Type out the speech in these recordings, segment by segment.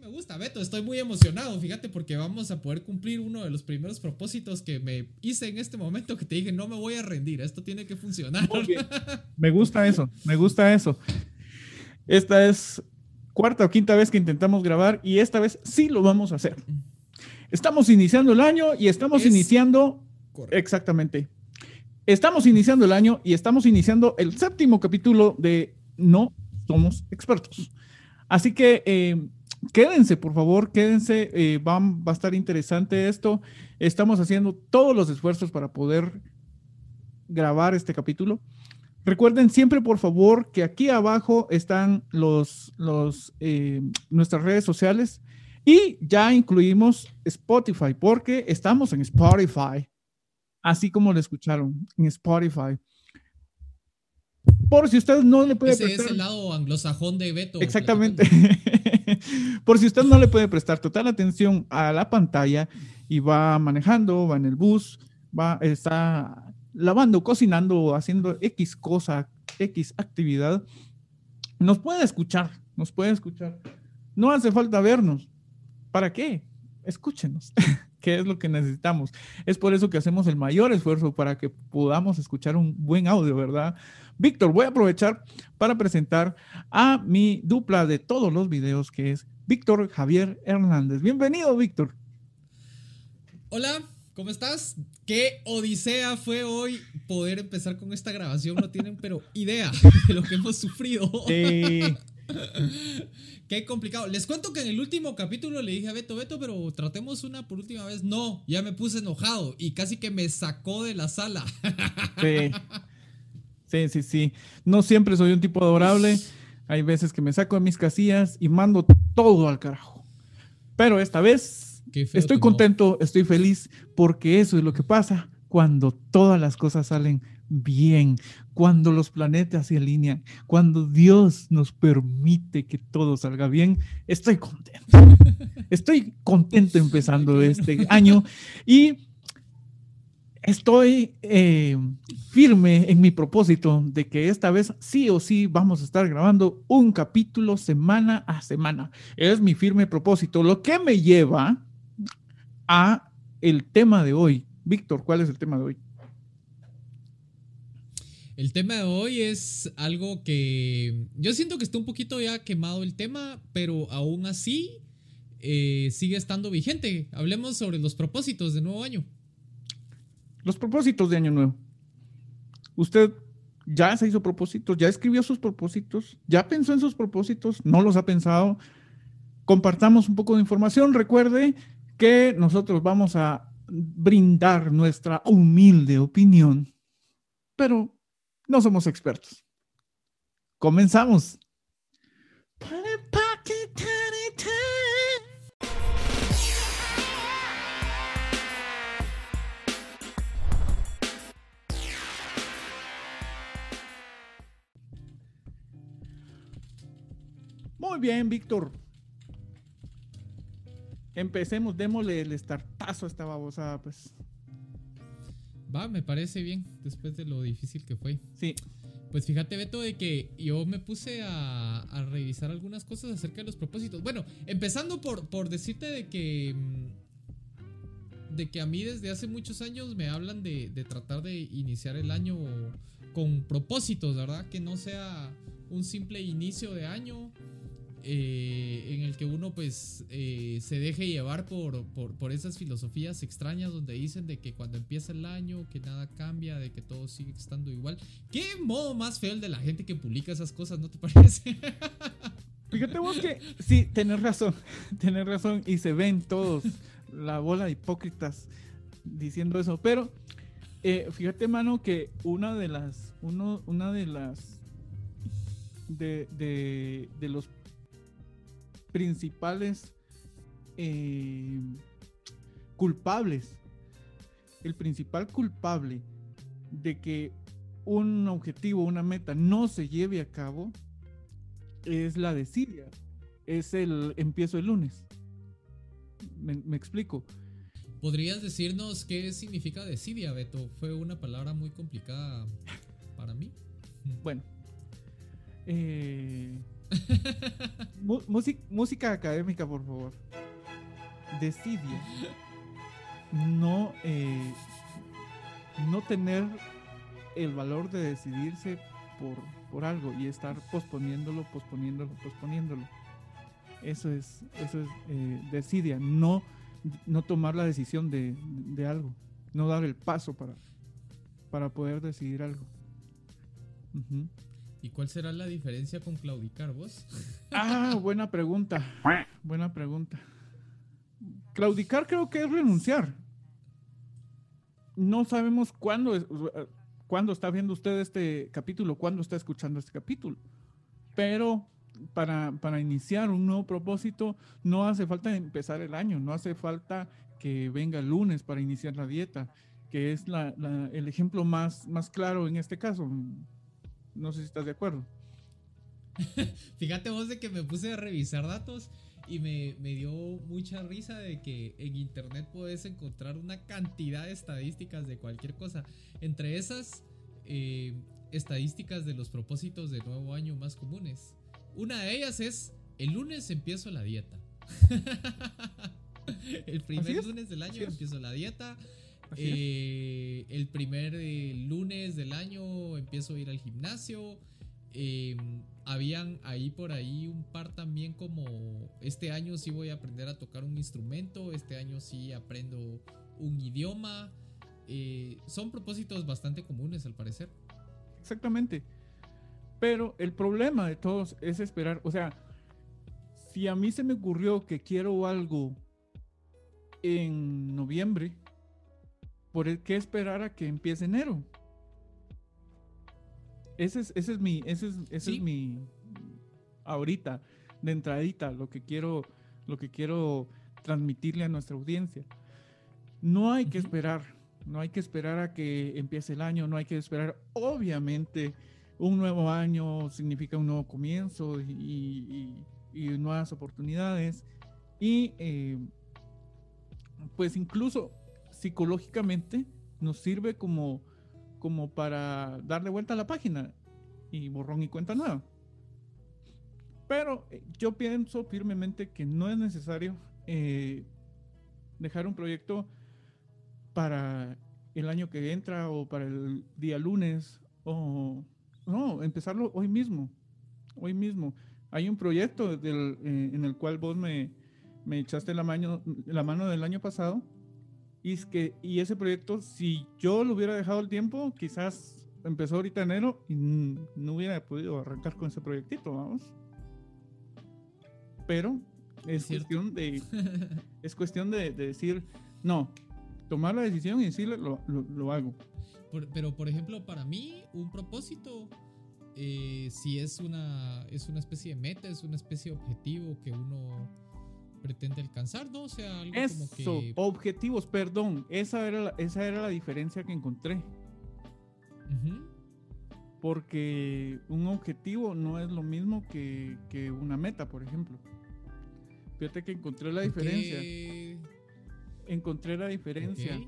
me gusta, Beto. Estoy muy emocionado, fíjate, porque vamos a poder cumplir uno de los primeros propósitos que me hice en este momento, que te dije, no me voy a rendir, esto tiene que funcionar. Me gusta eso, me gusta eso. Esta es cuarta o quinta vez que intentamos grabar y esta vez sí lo vamos a hacer. Estamos iniciando el año y estamos iniciando... Exactamente. Estamos iniciando el año y estamos iniciando el séptimo capítulo de No Somos Expertos. Así que eh, quédense, por favor, quédense. Eh, va, va a estar interesante esto. Estamos haciendo todos los esfuerzos para poder grabar este capítulo. Recuerden siempre, por favor, que aquí abajo están los, los, eh, nuestras redes sociales y ya incluimos Spotify porque estamos en Spotify, así como lo escucharon, en Spotify. Por si usted no le puede Ese prestar. es el lado anglosajón de Beto. Exactamente. Por si usted no le puede prestar total atención a la pantalla y va manejando, va en el bus, va, está lavando, cocinando, haciendo X cosa, X actividad, nos puede escuchar, nos puede escuchar. No hace falta vernos. ¿Para qué? Escúchenos, ¿Qué es lo que necesitamos. Es por eso que hacemos el mayor esfuerzo para que podamos escuchar un buen audio, ¿verdad? Víctor, voy a aprovechar para presentar a mi dupla de todos los videos, que es Víctor Javier Hernández. Bienvenido, Víctor. Hola, ¿Cómo estás? Qué odisea fue hoy poder empezar con esta grabación. No tienen, pero idea de lo que hemos sufrido. Sí. Qué complicado. Les cuento que en el último capítulo le dije a Beto, Beto, pero tratemos una por última vez. No, ya me puse enojado y casi que me sacó de la sala. Sí. Sí, sí, sí. No siempre soy un tipo adorable. Hay veces que me saco de mis casillas y mando todo al carajo. Pero esta vez Estoy contento, estoy feliz, porque eso es lo que pasa cuando todas las cosas salen bien, cuando los planetas se alinean, cuando Dios nos permite que todo salga bien. Estoy contento. Estoy contento empezando este año y estoy eh, firme en mi propósito de que esta vez sí o sí vamos a estar grabando un capítulo semana a semana. Es mi firme propósito, lo que me lleva a el tema de hoy. Víctor, ¿cuál es el tema de hoy? El tema de hoy es algo que yo siento que está un poquito ya quemado el tema, pero aún así eh, sigue estando vigente. Hablemos sobre los propósitos de nuevo año. Los propósitos de año nuevo. Usted ya se hizo propósitos, ya escribió sus propósitos, ya pensó en sus propósitos, no los ha pensado. Compartamos un poco de información. Recuerde que nosotros vamos a brindar nuestra humilde opinión, pero no somos expertos. Comenzamos. Muy bien, Víctor. Empecemos, démosle el startazo a esta babosada, pues. Va, me parece bien, después de lo difícil que fue. Sí. Pues fíjate, Beto, de que yo me puse a, revisar algunas cosas acerca de los propósitos. Bueno, empezando por, por decirte de que. Mm, de que a mí desde hace muchos años me hablan de, de tratar de iniciar el año con propósitos, ¿verdad? Que no sea un simple inicio de año eh, en el que uno pues eh, se deje llevar por, por, esas filosofías extrañas donde dicen de que cuando empieza el año que nada cambia, de que todo sigue estando igual. ¿Qué modo más feo de la gente que publica esas cosas, no te parece? Fíjate vos que sí, tenés razón, tenés razón y se ven todos la bola de hipócritas diciendo eso, pero eh, fíjate mano que una de las, uno, una de las de, de, de los principales eh, culpables, el principal culpable de que un objetivo, una meta no se lleve a cabo es la desidia. Es el empiezo el lunes. Me, explico. ¿Podrías decirnos qué significa desidia, Beto? Fue una palabra muy complicada para mí. Bueno, eh, música académica, por favor. Decidia no, eh, no tener el valor de decidirse por, por algo y estar posponiéndolo, posponiéndolo, posponiéndolo. Eso es, eso es eh, decidia, no, no tomar la decisión de, de, algo, no dar el paso para, para poder decidir algo. ¿Y cuál será la diferencia con claudicar vos? Ah, buena pregunta. Buena pregunta. Claudicar creo que es renunciar. No sabemos cuándo, es, cuándo está viendo usted este capítulo, cuándo está escuchando este capítulo. Pero para, para, iniciar un nuevo propósito no hace falta empezar el año, no hace falta que venga el lunes para iniciar la dieta, que es la, el ejemplo más, más claro en este caso. No sé si estás de acuerdo. Fíjate vos de que me puse a revisar datos y me, dio mucha risa de que en internet puedes encontrar una cantidad de estadísticas de cualquier cosa. Entre esas, eh, estadísticas de los propósitos de nuevo año más comunes. Una de ellas es, el lunes empiezo la dieta. el primer lunes del año empiezo la dieta. Eh, el primer eh, lunes del año empiezo a ir al gimnasio. Em, habían ahí por ahí un par también como este año sí voy a aprender a tocar un instrumento, este año sí aprendo un idioma. Eh, son propósitos bastante comunes al parecer. Exactamente. Pero el problema de todos es esperar, o sea, si a mí se me ocurrió que quiero algo en noviembre, ¿por qué esperar a que empiece enero? Ese es, ese es mi, ese es, ese es mi ahorita, de entradita, lo que quiero, lo que quiero transmitirle a nuestra audiencia. No hay que esperar, no hay que esperar a que empiece el año, no hay que esperar, obviamente, un nuevo año significa un nuevo comienzo y, nuevas oportunidades. Y eh, pues incluso psicológicamente nos sirve como como para darle vuelta a la página y borrón y cuenta nueva. Pero eh, yo pienso firmemente que no es necesario eh, dejar un proyecto para el año que entra o para el día lunes o no, empezarlo hoy mismo. Hoy mismo. Hay un proyecto del, eh, en el cual vos me, me echaste la mano, la mano del año pasado y, es que, y ese proyecto, si yo lo hubiera dejado el tiempo, quizás empezó ahorita enero y no hubiera podido arrancar con ese proyectito, vamos. Pero es, cuestión de es cuestión de, decir, no, tomar la decisión y decirle, lo, lo, hago. pero, por ejemplo, para mí, un propósito, eh, si es una, es una especie de meta, es una especie de objetivo que uno pretende alcanzar, ¿no? O sea, algo como que... objetivos, perdón, esa era, la, esa era la diferencia que encontré. Porque un objetivo no es lo mismo que, una meta, por ejemplo. Fíjate que encontré la diferencia. Encontré la diferencia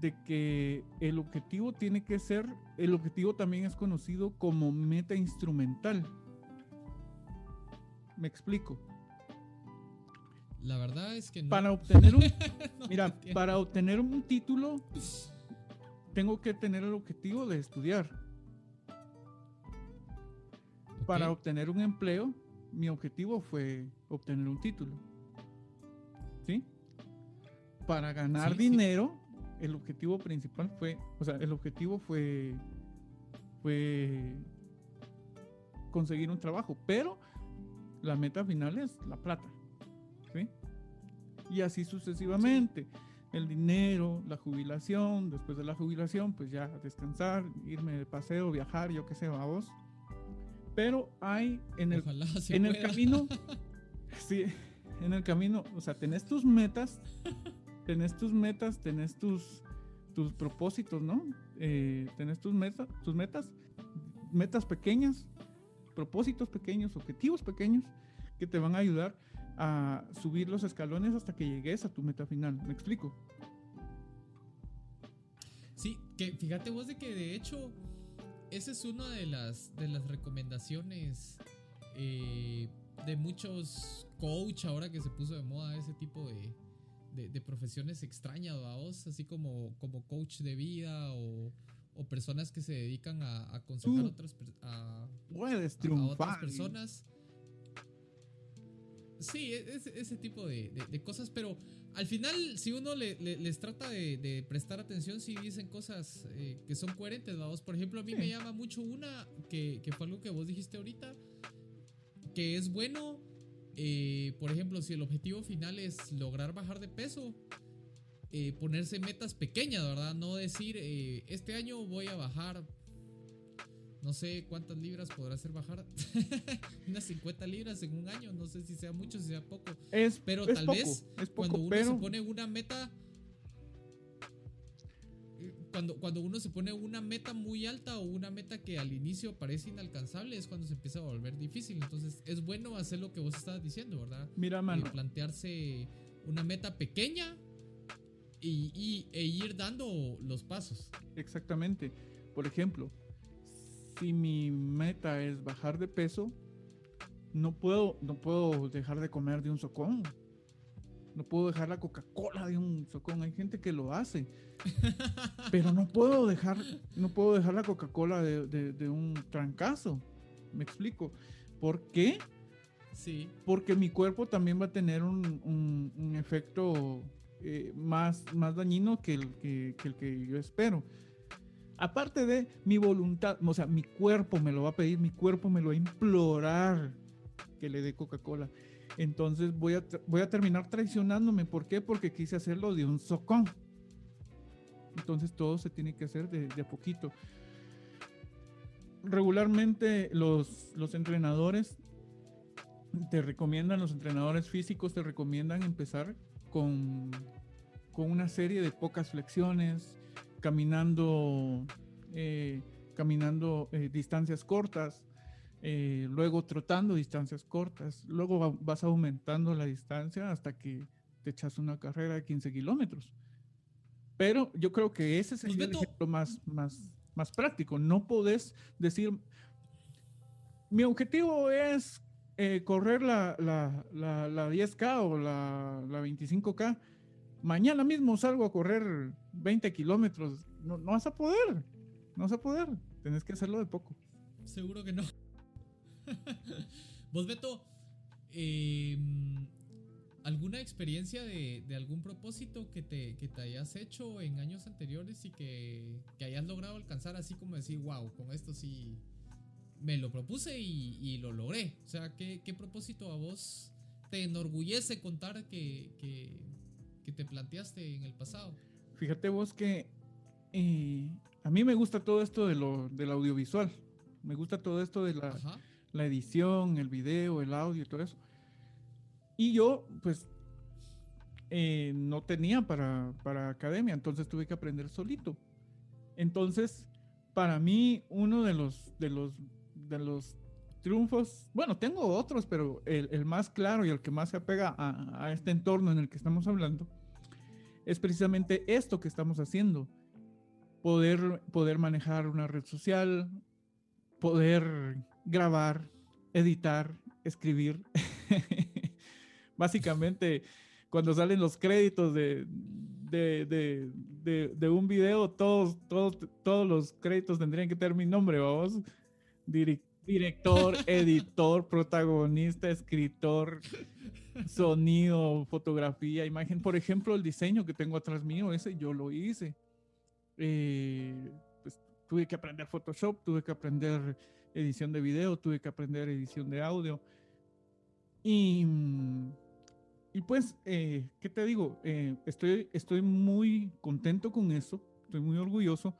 de que el objetivo tiene que ser, el objetivo también es conocido como meta instrumental. Me explico la verdad es que no. Para obtener un. mira, para obtener un título, tengo que tener el objetivo de estudiar. Para obtener un empleo, mi objetivo fue obtener un título. ¿Sí? Para ganar dinero, el objetivo principal fue. O sea, el objetivo fue. Fue. Conseguir un trabajo. Pero la meta final es la plata. Y así sucesivamente. El dinero, la jubilación, después de la jubilación, pues ya descansar, irme de paseo, viajar, yo qué sé, vamos. Pero hay en el, en el camino, sí, en el camino, o sea, tenés tus metas, tenés tus metas, tenés tus, tus propósitos, ¿no? Eh, tenés tus metas, tus metas, metas pequeñas, propósitos pequeños, objetivos pequeños que te van a ayudar a subir los escalones hasta que llegues a tu meta final. ¿Me explico? Sí, que fíjate vos de que de hecho esa es una de las, de las recomendaciones eh, de muchos coach ahora que se puso de moda ese tipo de, de, profesiones extrañas, vos, así como, como coach de vida o, o personas que se dedican a, aconsejar otras, a, puedes a otras personas. Sí, e, ese tipo de, cosas, pero al final, si uno les trata de, prestar atención, si dicen cosas eh, que son coherentes, vamos. Por ejemplo, a mí me llama mucho una que, fue algo que vos dijiste ahorita, que es bueno, eh, por ejemplo, si el objetivo final es lograr bajar de peso, eh, ponerse metas pequeñas, ¿verdad? No decir, este año voy a bajar no sé cuántas libras podrá hacer bajar. Unas 50 libras en un año. No sé si sea mucho, si sea poco. Es, pero tal vez cuando uno se pone una meta. Cuando, cuando uno se pone una meta muy alta o una meta que al inicio parece inalcanzable, es cuando se empieza a volver difícil. Entonces es bueno hacer lo que vos estabas diciendo, ¿verdad? Mira, mano. plantearse una meta pequeña y, e ir dando los pasos. Exactamente. Por ejemplo, si mi meta es bajar de peso, no puedo, no puedo dejar de comer de un socón. No puedo dejar la Coca-Cola de un socón. Hay gente que lo hace. Pero no puedo dejar, no puedo dejar la Coca-Cola de, un trancazo. Me explico. ¿Por qué? Sí. Porque mi cuerpo también va a tener un, efecto eh, más, más dañino que el que, que el que yo espero. Aparte de mi voluntad, o sea, mi cuerpo me lo va a pedir, mi cuerpo me lo va a implorar que le dé Coca-Cola. Entonces voy a, voy a terminar traicionándome. ¿Por qué? Porque quise hacerlo de un socón. Entonces todo se tiene que hacer de, a poquito. Regularmente los, los entrenadores te recomiendan, los entrenadores físicos te recomiendan empezar con, con una serie de pocas flexiones, caminando, eh, caminando eh, distancias cortas, eh, luego trotando distancias cortas, luego vas aumentando la distancia hasta que te echas una carrera de 15 kilómetros. Pero yo creo que ese es el pues, ejemplo más, más, más práctico. No podés decir, mi objetivo es correr la, la, la, 10K o la, la 25K mañana mismo salgo a correr 20 kilómetros. No, no vas a poder. No vas a poder. Tenés que hacerlo de poco. Seguro que no. Vos, Beto, em, ¿alguna experiencia de, algún propósito que te, te, hayas hecho en años anteriores y que, hayas logrado alcanzar así como decir, wow, con esto sí me lo propuse y, lo logré? O sea, ¿qué, propósito a vos te enorgullece contar que, que te planteaste en el pasado. Fíjate vos que eh, a mí me gusta todo esto de lo, del audiovisual. Me gusta todo esto de la, la, edición, el video, el audio y todo eso. Y yo, pues, eh, no tenía para, para academia, entonces tuve que aprender solito. Entonces, para mí, uno de los, de los, de los triunfos, bueno, tengo otros, pero el, más claro y el que más se apega a, este entorno en el que estamos hablando es precisamente esto que estamos haciendo. Poder, poder manejar una red social, poder grabar, editar, escribir. Básicamente, cuando salen los créditos de, de, un video, todos, todos, todos los créditos tendrían que tener mi nombre, vamos. Direct Director, editor, protagonista, escritor, sonido, fotografía, imagen. Por ejemplo, el diseño que tengo atrás mío, ese yo lo hice. Eh, pues, tuve que aprender Photoshop, tuve que aprender edición de video, tuve que aprender edición de audio. Y, y pues, eh, ¿qué te digo? Eh, estoy, estoy muy contento con eso, estoy muy orgulloso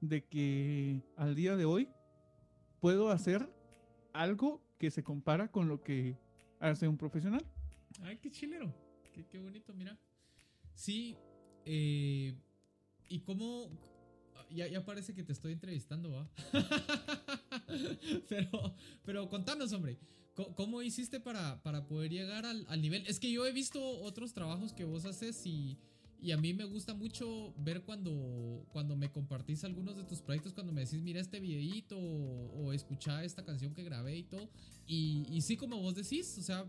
de que al día de hoy puedo hacer algo que se compara con lo que hace un profesional. Ay, qué chilero. Qué, bonito, mira. Sí, eh, y cómo... Ya, parece que te estoy entrevistando, ¿va? pero, pero contanos, hombre, ¿cómo, hiciste para, para poder llegar al, nivel? Es que yo he visto otros trabajos que vos haces y, Y a mí me gusta mucho ver cuando, cuando me compartís algunos de tus proyectos, cuando me decís, mira este videíto o, o escucha esta canción que grabé y todo. Y, y sí, como vos decís, o sea,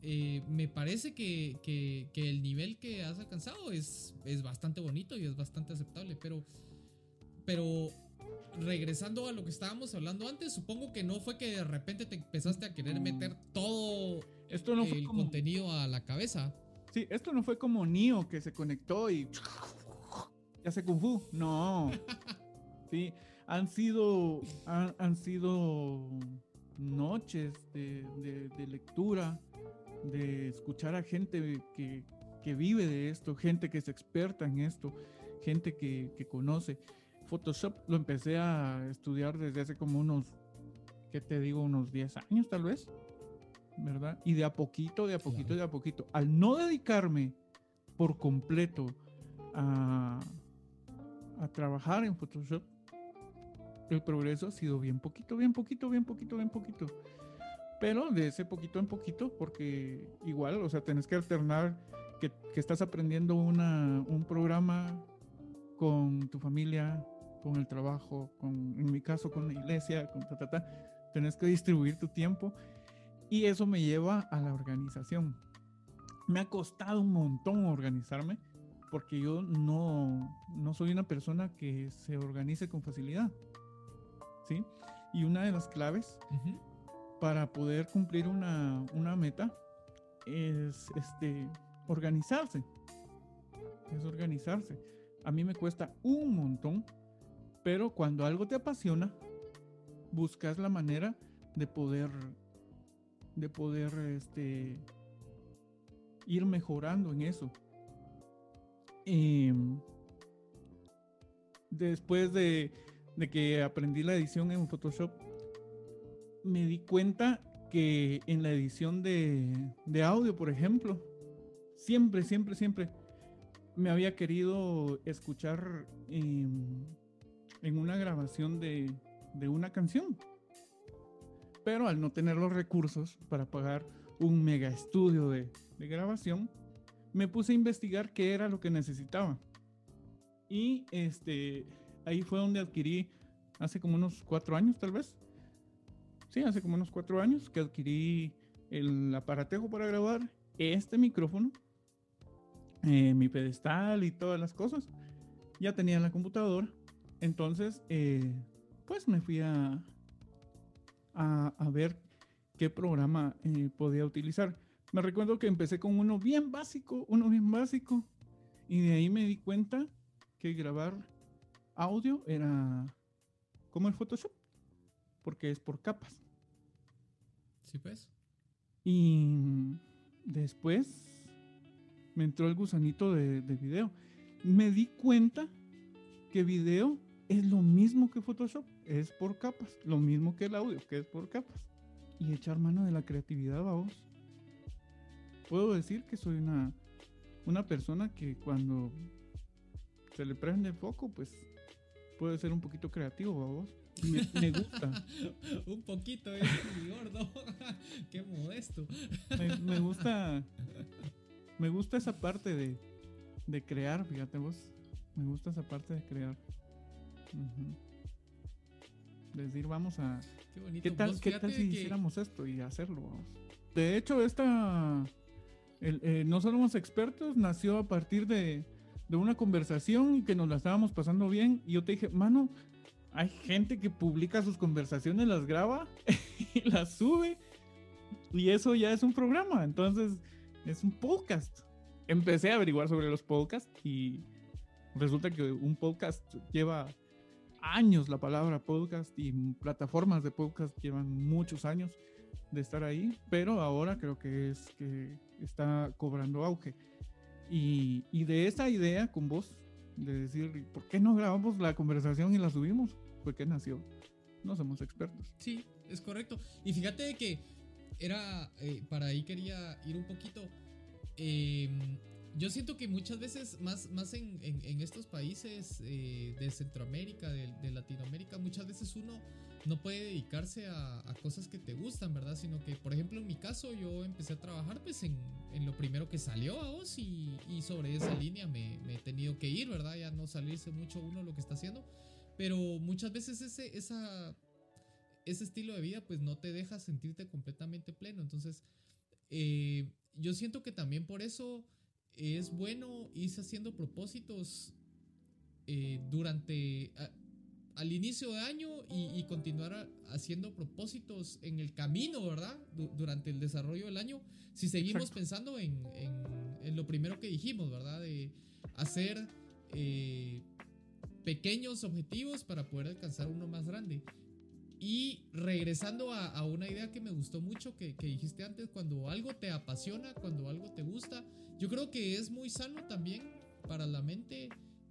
eh, me parece que, que, que, el nivel que has alcanzado es, es bastante bonito y es bastante aceptable, pero, pero regresando a lo que estábamos hablando antes, supongo que no fue que de repente te empezaste a querer meter todo esto no el contenido a la cabeza. Sí, esto no fue como Neo que se conectó y ya se kung fu. No. Sí, han sido, han, han sido noches de, de, de, lectura, de escuchar a gente que, que, vive de esto, gente que es experta en esto, gente que, que conoce. Photoshop lo empecé a estudiar desde hace como unos, ¿qué te digo? Unos 10 años tal vez. ¿Verdad? Y de a poquito, de a poquito, claro. de a poquito. Al no dedicarme por completo a, a trabajar en Photoshop, el progreso ha sido bien poquito, bien poquito, bien poquito, bien poquito. Pero de ese poquito en poquito, porque igual, o sea, tenés que alternar que, que estás aprendiendo una, un programa con tu familia, con el trabajo, con, en mi caso, con la iglesia, con ta, ta, ta. Tenés que distribuir tu tiempo y eso me lleva a la organización. Me ha costado un montón organizarme porque yo no, no soy una persona que se organice con facilidad. ¿Sí? Y una de las claves uh -huh. para poder cumplir una, una meta es este, organizarse. Es organizarse. A mí me cuesta un montón, pero cuando algo te apasiona, buscas la manera de poder de poder este, ir mejorando en eso. Y después de, de, que aprendí la edición en Photoshop, me di cuenta que en la edición de, de audio, por ejemplo, siempre, siempre, siempre me había querido escuchar en, en una grabación de, de una canción pero al no tener los recursos para pagar un mega estudio de, grabación, me puse a investigar qué era lo que necesitaba. Y este, ahí fue donde adquirí, hace como unos cuatro años tal vez, sí, hace como unos cuatro años que adquirí el aparatejo para grabar este micrófono, eh, mi pedestal y todas las cosas. Ya tenía la computadora, entonces eh, pues me fui a, a, a ver qué programa eh, podía utilizar. Me recuerdo que empecé con uno bien básico, uno bien básico, y de ahí me di cuenta que grabar audio era como el Photoshop, porque es por capas. Sí, pues. Y después me entró el gusanito de, de video. Me di cuenta que video es lo mismo que Photoshop, es por capas, lo mismo que el audio, que es por capas. Y echar mano de la creatividad, vamos. Puedo decir que soy una, una persona que cuando se le prende el foco, pues puede ser un poquito creativo, vamos. Me, me, gusta. un poquito, es muy gordo. Qué modesto. Me, me, gusta. Me gusta esa parte de, de crear, fíjate vos. Me gusta esa parte de crear. Uh -huh. Decir, vamos a. Qué, bonito. ¿Qué tal, ¿qué tal si que... hiciéramos esto y hacerlo? Vamos. De hecho, esta. El, eh, no somos expertos, nació a partir de, de una conversación que nos la estábamos pasando bien. Y yo te dije, mano, hay gente que publica sus conversaciones, las graba y las sube. Y eso ya es un programa. Entonces, es un podcast. Empecé a averiguar sobre los podcasts y resulta que un podcast lleva años la palabra podcast y plataformas de podcast llevan muchos años de estar ahí, pero ahora creo que es que está cobrando auge. Y, y de esa idea con vos, de decir, ¿por qué no grabamos la conversación y la subimos? ¿Por qué nació? No somos expertos. Sí, es correcto. Y fíjate que era, eh, para ahí quería ir un poquito. Eh, yo siento que muchas veces, más, más en, en, en estos países eh, de Centroamérica, de, de, Latinoamérica, muchas veces uno no puede dedicarse a, cosas que te gustan, ¿verdad? Sino que, por ejemplo, en mi caso, yo empecé a trabajar pues en, lo primero que salió a vos y, sobre esa línea me, he tenido que ir, ¿verdad? Ya no salirse mucho uno lo que está haciendo. Pero muchas veces ese, esa, ese estilo de vida pues no te deja sentirte completamente pleno. Entonces, eh, yo siento que también por eso es bueno irse haciendo propósitos eh, durante al inicio de año y, continuar haciendo propósitos en el camino, ¿verdad? durante el desarrollo del año, si seguimos pensando en, lo primero que dijimos, ¿verdad? De hacer eh, pequeños objetivos para poder alcanzar uno más grande. Y regresando a, una idea que me gustó mucho que, que, dijiste antes, cuando algo te apasiona, cuando algo te gusta, yo creo que es muy sano también para la mente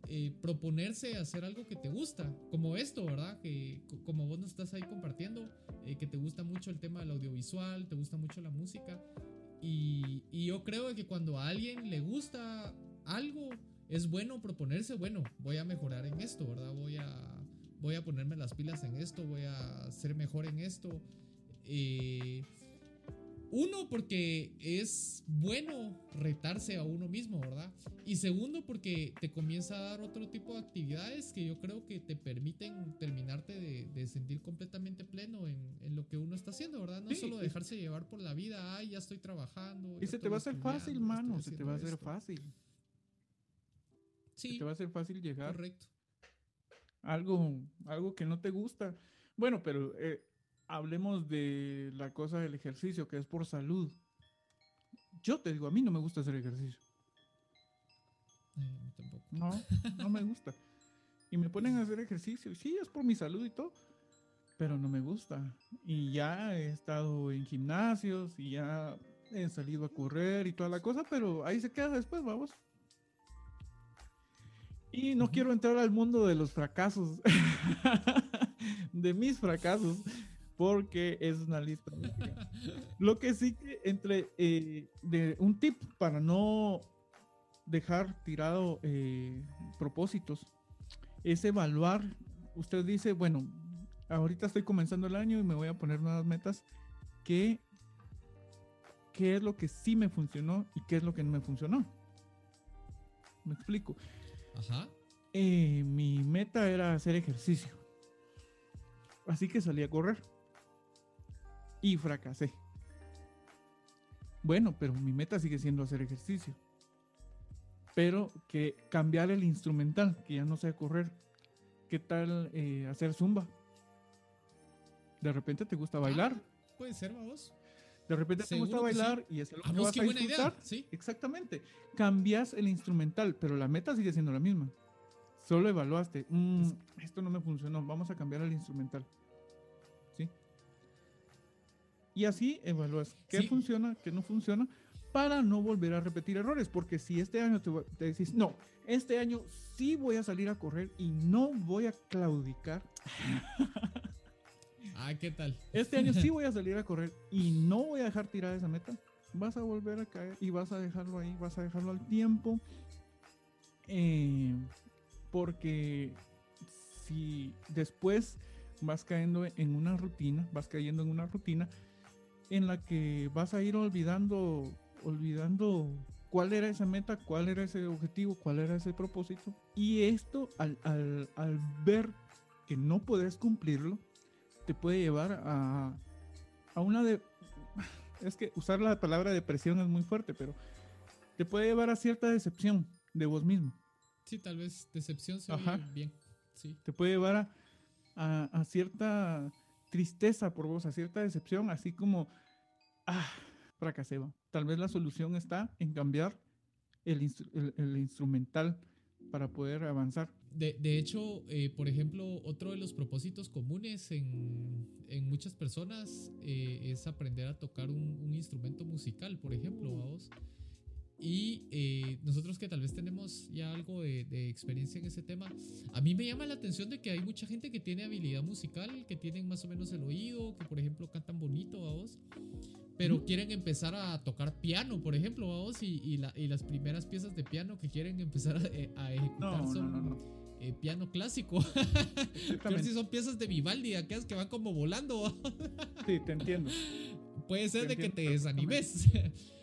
eh, proponerse hacer algo que te gusta, como esto, ¿verdad? Que como vos nos estás ahí compartiendo, eh, que te gusta mucho el tema del audiovisual, te gusta mucho la música. Y, yo creo que cuando a alguien le gusta algo, es bueno proponerse, bueno, voy a mejorar en esto, ¿verdad? Voy a, voy a ponerme las pilas en esto, voy a ser mejor en esto. Eh, uno, porque es bueno retarse a uno mismo, ¿verdad? Y segundo, porque te comienza a dar otro tipo de actividades que yo creo que te permiten terminarte de, sentir completamente pleno en, lo que uno está haciendo, ¿verdad? No solo dejarse llevar por la vida, ay, ya estoy trabajando. Y se te va a hacer fácil, mano, se te va a hacer fácil. Sí. Se te va a hacer fácil llegar. Correcto. Algo, algo que no te gusta. Bueno, pero eh, hablemos de la cosa del ejercicio, que es por salud. Yo te digo, a mí no me gusta hacer ejercicio. tampoco. No, no me gusta. Y me ponen a hacer ejercicio. Sí, es por mi salud y todo. Pero no me gusta. Y ya he estado en gimnasios y ya he salido a correr y toda la cosa, pero ahí se queda después, vamos. Y no quiero entrar al mundo de los fracasos, de mis fracasos, porque es una lista. Lo que sí que entre eh, de un tip para no dejar tirado eh, propósitos es evaluar. Usted dice, bueno, ahorita estoy comenzando el año y me voy a poner nuevas metas. ¿Qué, qué es lo que sí me funcionó y qué es lo que no me funcionó? Me explico. Ajá. Eh, mi meta era hacer ejercicio. Así que salí a correr y fracasé. Bueno, pero mi meta sigue siendo hacer ejercicio. Pero que cambiar el instrumental, que ya no sé correr. ¿Qué tal eh, hacer zumba? De repente te gusta bailar. Ah, puede ser, vamos. De repente te gusta bailar y es lo que vas a disfrutar. ¿Sí? Exactamente. Cambias el instrumental, pero la meta sigue siendo la misma. Solo evaluaste. Mm, esto no me funcionó. Vamos a cambiar el instrumental. Y así evalúas qué funciona, qué no funciona, para no volver a repetir errores. Porque si este año te, te, decís, no, este año sí voy a salir a correr y no voy a claudicar. ah, ¿qué tal? Este año sí voy a salir a correr y no voy a dejar tirada esa meta. Vas a volver a caer y vas a dejarlo ahí, vas a dejarlo al tiempo. Eh, porque si después vas cayendo en una rutina, vas cayendo en una rutina, en la que vas a ir olvidando, olvidando cuál era esa meta, cuál era ese objetivo, cuál era ese propósito. Y esto, al, ver que no puedes cumplirlo, te puede llevar a, a una de... Es que usar la palabra depresión es muy fuerte, pero te puede llevar a cierta decepción de vos mismo. Sí, tal vez decepción se bien. Sí. Te puede llevar a, a cierta tristeza por vos, a cierta decepción, así como, ah, fracasé. Tal vez la solución está en cambiar el, instrumental para poder avanzar. De, hecho, eh, por ejemplo, otro de los propósitos comunes en, muchas personas eh, es aprender a tocar un, un, instrumento musical, por ejemplo, vos. Y eh, nosotros que tal vez tenemos ya algo de, experiencia en ese tema, a mí me llama la atención de que hay mucha gente que tiene habilidad musical, que tienen más o menos el oído, que por ejemplo cantan bonito a vos, pero quieren empezar a tocar piano, por ejemplo, a vos, y, y, las primeras piezas de piano que quieren empezar a, ejecutar son eh, piano clásico. Peor si son piezas de Vivaldi, aquellas que van como volando. sí, te entiendo. Puede ser de que te desanimes.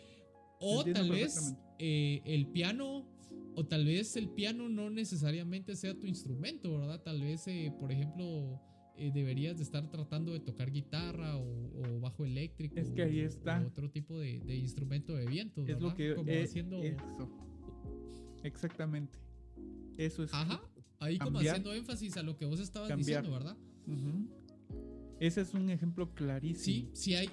o tal vez eh, el piano, o tal vez el piano no necesariamente sea tu instrumento, ¿verdad? Tal vez, eh, por ejemplo, deberías de estar tratando de tocar guitarra o, bajo eléctrico. Es que ahí está. O otro tipo de, instrumento de viento. Es lo que como haciendo... Eso. Exactamente. Eso es. Ajá. Ahí como haciendo énfasis a lo que vos estabas diciendo, ¿verdad? Ese es un ejemplo clarísimo. Sí, sí hay.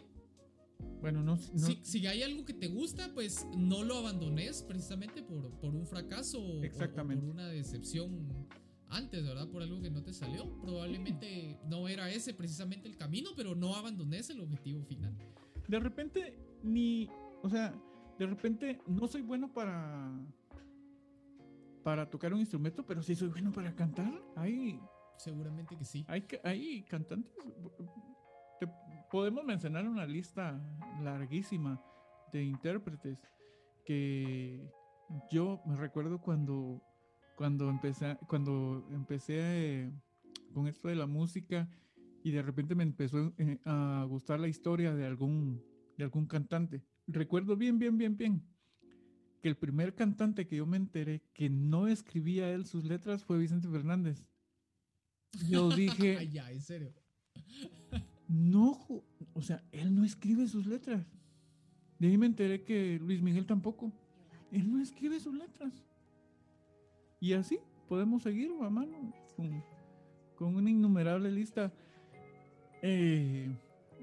Bueno, no. Si, hay algo que te gusta, pues no lo abandones precisamente por, por un fracaso Exactamente. o por una decepción antes, ¿verdad? Por algo que no te salió. Probablemente no era ese precisamente el camino, pero no abandones el objetivo final. De repente, ni. O sea, de repente no soy bueno para. Para tocar un instrumento, pero sí soy bueno para cantar. Hay. Seguramente que sí. Hay, hay cantantes. podemos mencionar una lista larguísima de intérpretes que yo me recuerdo cuando cuando empecé, cuando empecé eh, con esto de la música y de repente me empezó eh, a gustar la historia de algún, de algún cantante. Recuerdo bien, bien, bien, bien que el primer cantante que yo me enteré que no escribía él sus letras fue Vicente Fernández. Yo dije... ya, en serio. no, o sea, él no escribe sus letras. De ahí me enteré que Luis Miguel tampoco. Él no escribe sus letras. Y así podemos seguir a mano con, una innumerable lista eh,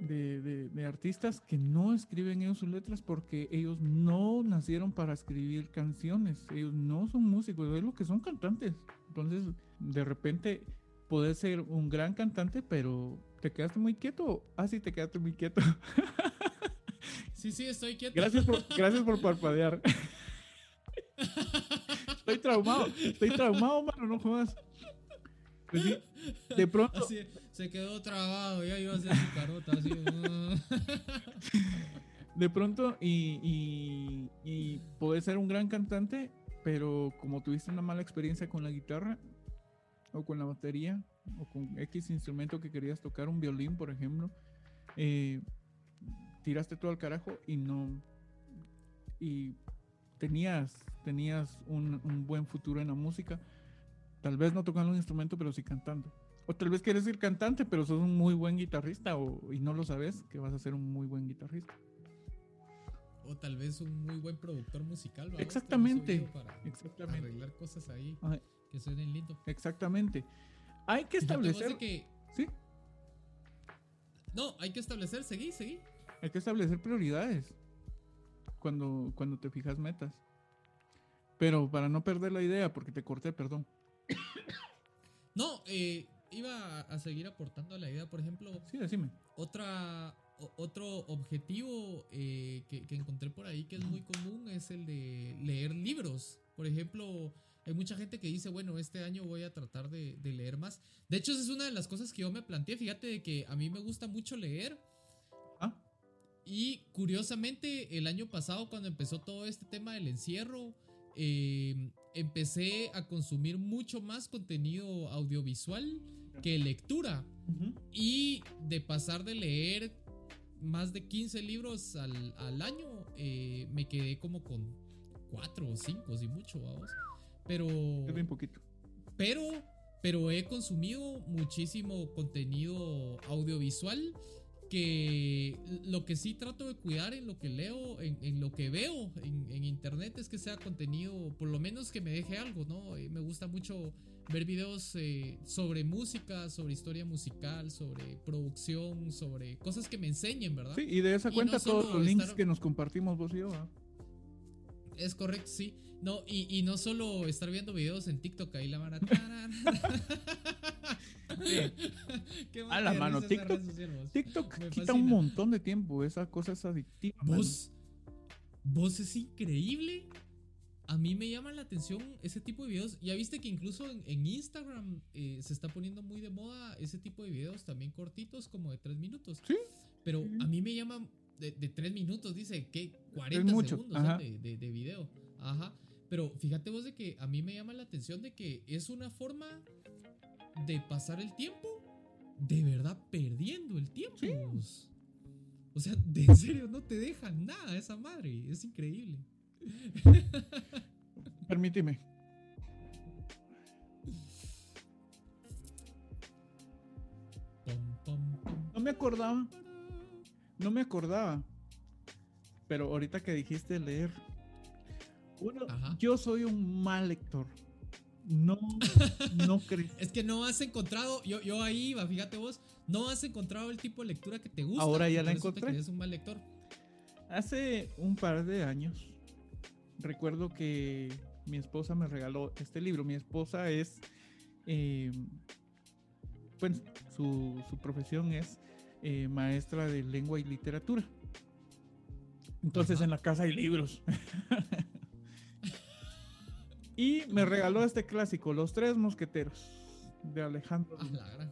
de, artistas que no escriben ellos sus letras porque ellos no nacieron para escribir canciones, ellos no son músicos, es lo que son cantantes. Entonces, de repente, puedes ser un gran cantante, pero te quedaste muy quieto. Ah, sí, te quedaste muy quieto. Sí, sí, estoy quieto. Gracias por, gracias por parpadear. Estoy traumado, estoy traumado, mano, no jodas. Pues de pronto. Se quedó trabado, ya iba a hacer su carota así. de pronto, y, y, puedes ser un gran cantante, pero como tuviste una mala experiencia con la guitarra, o con la batería, o con X instrumento que querías tocar, un violín, por ejemplo, eh, tiraste todo al carajo y no. Y tenías, tenías un, buen futuro en la música. Tal vez no tocando un instrumento, pero sí cantando. O tal vez quieres ser cantante, pero sos un muy buen guitarrista o, y no lo sabes que vas a ser un muy buen guitarrista. O tal vez un muy buen productor musical. Exactamente. Para, arreglar cosas ahí que suenen lindo. Exactamente. Hay que establecer. Que... Sí. No, hay que establecer, seguí, seguí. Hay que establecer prioridades cuando, cuando te fijas metas. Pero para no perder la idea, porque te corté, perdón. No, eh, iba a seguir aportando a la idea, por ejemplo. Sí, decime. Otra, otro objetivo eh, que, encontré por ahí que es muy común es el de leer libros. Por ejemplo, hay mucha gente que dice, bueno, este año voy a tratar de, de leer más. De hecho, esa es una de las cosas que yo me planteé. Fíjate de que a mí me gusta mucho leer. Y curiosamente, el año pasado, cuando empezó todo este tema del encierro, eh, empecé a consumir mucho más contenido audiovisual que lectura. Y de pasar de leer más de 15 libros al, año, eh, me quedé como con 4 o 5, si mucho, vamos. Pero. Es bien poquito. Pero. Pero he consumido muchísimo contenido audiovisual que lo que sí trato de cuidar en lo que leo, en, lo que veo en, internet es que sea contenido, por lo menos que me deje algo, ¿no? Eh, me gusta mucho ver videos eh, sobre música, sobre historia musical, sobre producción, sobre cosas que me enseñen, ¿verdad? Sí, y de esa cuenta todos los links que nos compartimos vos y yo. Es correcto, sí. No, y, no solo estar viendo videos en TikTok ahí la van a... a la mano, TikTok, TikTok quita un montón de tiempo, esa cosa es adictiva. Vos, vos es increíble. A mí me llama la atención ese tipo de videos. Ya viste que incluso en, Instagram eh, se está poniendo muy de moda ese tipo de videos también cortitos, como de tres minutos. Sí. Pero a mí me llama de, tres minutos, dice que 40 segundos de, de, video. Ajá. Pero fíjate vos de que a mí me llama la atención de que es una forma de pasar el tiempo de verdad perdiendo el tiempo. O sea, de en serio no te dejan nada esa madre. Es increíble. Permíteme. No me acordaba. No me acordaba. Pero ahorita que dijiste leer. yo soy un mal lector. No, no crees. es que no has encontrado, yo, yo ahí iba, fíjate vos, no has encontrado el tipo de lectura que te gusta. Ahora ya la encontré. Eres un mal lector. Hace un par de años, recuerdo que mi esposa me regaló este libro. Mi esposa es, eh, pues su, profesión es eh, maestra de lengua y literatura. Entonces en la casa hay libros. y me regaló este clásico, Los Tres Mosqueteros, de Alejandro. Ah,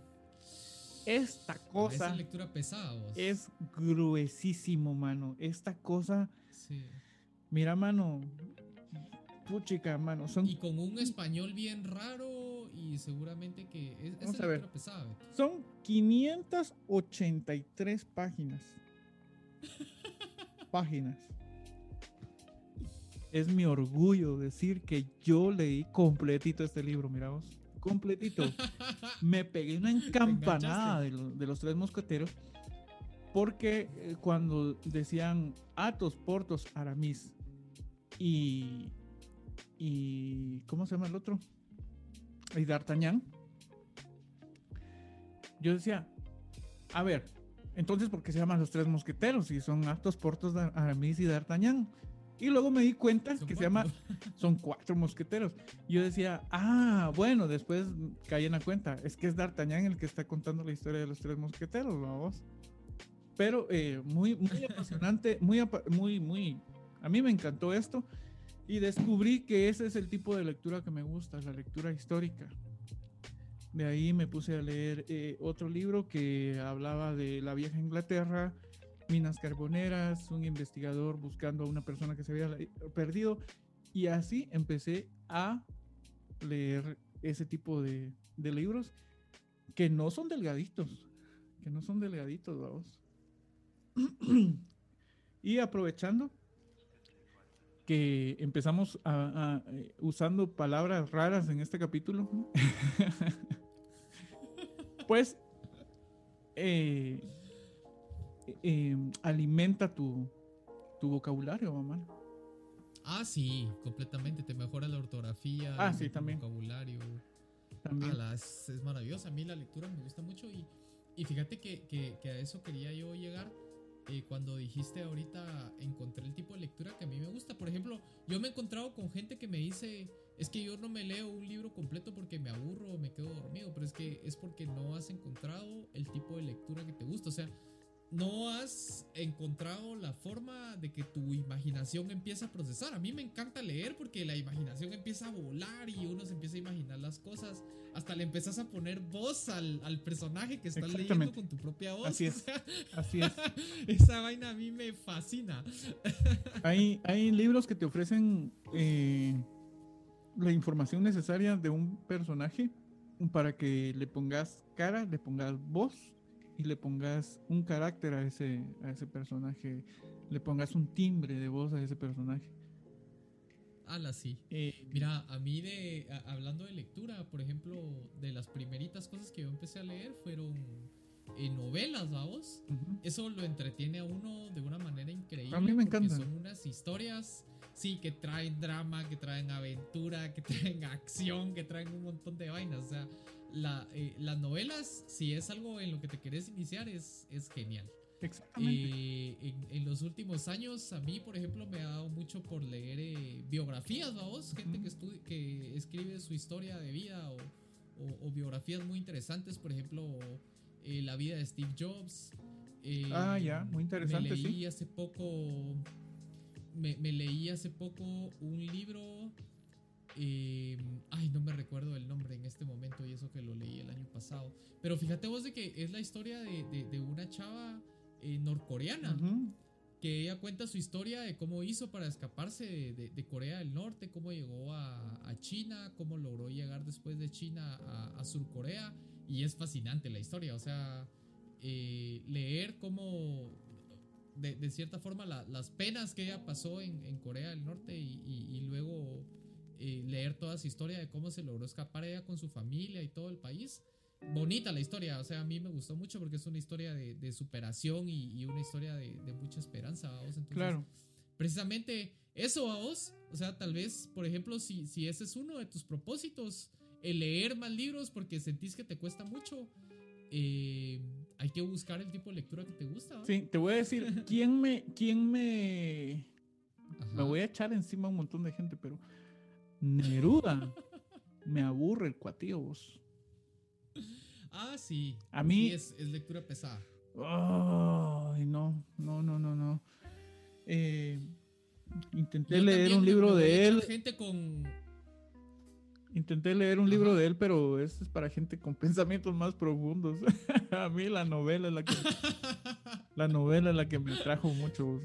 Esta cosa lectura pesada, es gruesísimo, mano. Esta cosa. Mira, mano. Puchica, mano. Son... Y con un español bien raro y seguramente que es, Vamos a ver. pesada. Son 583 páginas. páginas. Es mi orgullo decir que yo leí completito este libro, miramos. Completito. Me pegué una encampanada de, los tres mosqueteros porque eh, cuando decían Atos, Portos, Aramis y, y ¿cómo se llama el otro? Y D'Artagnan. Yo decía, a ver, entonces, ¿por qué se llaman los tres mosqueteros? Si son Atos, Portos, Aramis y D'Artagnan. Y luego me di cuenta que se llama, son cuatro mosqueteros. yo decía, ah, bueno, después caí en la cuenta. Es que es D'Artagnan el que está contando la historia de los tres mosqueteros, vamos. Pero eh, muy, muy apasionante, muy, muy, muy. A mí me encantó esto. Y descubrí que ese es el tipo de lectura que me gusta, la lectura histórica. De ahí me puse a leer eh, otro libro que hablaba de la vieja Inglaterra, minas carboneras, un investigador buscando a una persona que se había perdido. Y así empecé a leer ese tipo de, libros que no son delgaditos, que no son delgaditos, vamos. y aprovechando que empezamos a, eh, usando palabras raras en este capítulo. pues eh, eh, alimenta tu, vocabulario, mamá. Ah, sí, completamente. Te mejora la ortografía. Ah, sí, también. vocabulario. También. es, es, maravilloso. A mí la lectura me gusta mucho y, y fíjate que, que, a eso quería yo llegar. Cuando dijiste ahorita encontré el tipo de lectura que a mí me gusta. Por ejemplo, yo me he encontrado con gente que me dice, es que yo no me leo un libro completo porque me aburro o me quedo dormido, pero es que es porque no has encontrado el tipo de lectura que te gusta. O sea, no has encontrado la forma de que tu imaginación empiece a procesar. A mí me encanta leer porque la imaginación empieza a volar y uno se empieza a imaginar las cosas. Hasta le empiezas a poner voz al, personaje que estás leyendo con tu propia voz. Así es. Así es. Esa vaina a mí me fascina. hay, hay libros que te ofrecen eh, la información necesaria de un personaje para que le pongas cara, le pongas voz y le pongas un carácter a ese, a ese personaje, le pongas un timbre de voz a ese personaje. Ala, sí. Eh, Mira, a mí de, hablando de lectura, por ejemplo, de las primeritas cosas que yo empecé a leer fueron en novelas, vamos. Eso lo entretiene a uno de una manera increíble. A mí me encanta. Son unas historias, sí, que traen drama, que traen aventura, que traen acción, que traen un montón de vainas. O sea, la, eh, las novelas, si es algo en lo que te querés iniciar, es, es genial. Exactamente. Eh, en, los últimos años, a mí, por ejemplo, me ha dado mucho por leer eh, biografías, vamos, gente que, que escribe su historia de vida o, o biografías muy interesantes, por ejemplo eh, la vida de Steve Jobs. Ah, ya, muy interesante. Me leí hace poco. Me, leí hace poco un libro. Eh, ay, no me recuerdo el nombre en este momento y eso que lo leí el año pasado. Pero fíjate vos de que es la historia de, una chava norcoreana que ella cuenta su historia de cómo hizo para escaparse de, Corea del Norte, cómo llegó a, China, cómo logró llegar después de China a, Sur Corea. Y es fascinante la historia, o sea, eh, leer cómo, de, cierta forma, las penas que ella pasó en, Corea del Norte y, luego eh, leer toda su historia de cómo se logró escapar ella con su familia y todo el país bonita la historia. O sea, a mí me gustó mucho porque es una historia de, superación y, una historia de, mucha esperanza. Entonces, claro. Precisamente eso a vos. O sea, tal vez, por ejemplo, si, si ese es uno de tus propósitos, el leer más libros porque sentís que te cuesta mucho. Eh, hay que buscar el tipo de lectura que te gusta. Sí, te voy a decir, ¿quién me, quién me, me voy a echar encima a un montón de gente, pero Neruda me aburre el cuatío vos. Ah, sí. A mí. es, lectura pesada. Ay, no, no, no, no, no. Eh, intenté leer un libro de él. Gente con. Intenté leer un libro de él, pero este es para gente con pensamientos más profundos. a mí la novela es la que. la novela es la que me trajo mucho.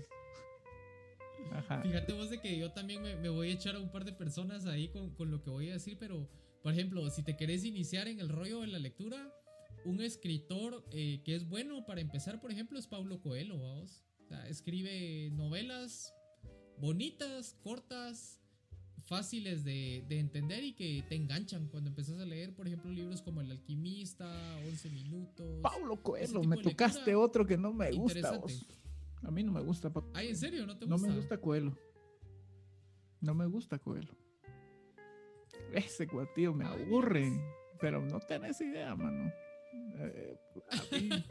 Ajá. Fíjate vos de que yo también me, voy a echar a un par de personas ahí con, con lo que voy a decir, pero por ejemplo, si te querés iniciar en el rollo de la lectura, un escritor eh, que es bueno para empezar, por ejemplo, es Paulo Coelho, vamos. O sea, escribe novelas bonitas, cortas, fáciles de, entender y que te enganchan cuando empezás a leer, por ejemplo, libros como El alquimista, 11 minutos. Paulo Coelho, me tocaste otro que no me gusta. A mí no me gusta. Ay, ¿en serio? ¿No te gusta? No me gusta Coelho. No me gusta Coelho. Ese cuatío me aburre. Pero no tenés idea, mano. Eh,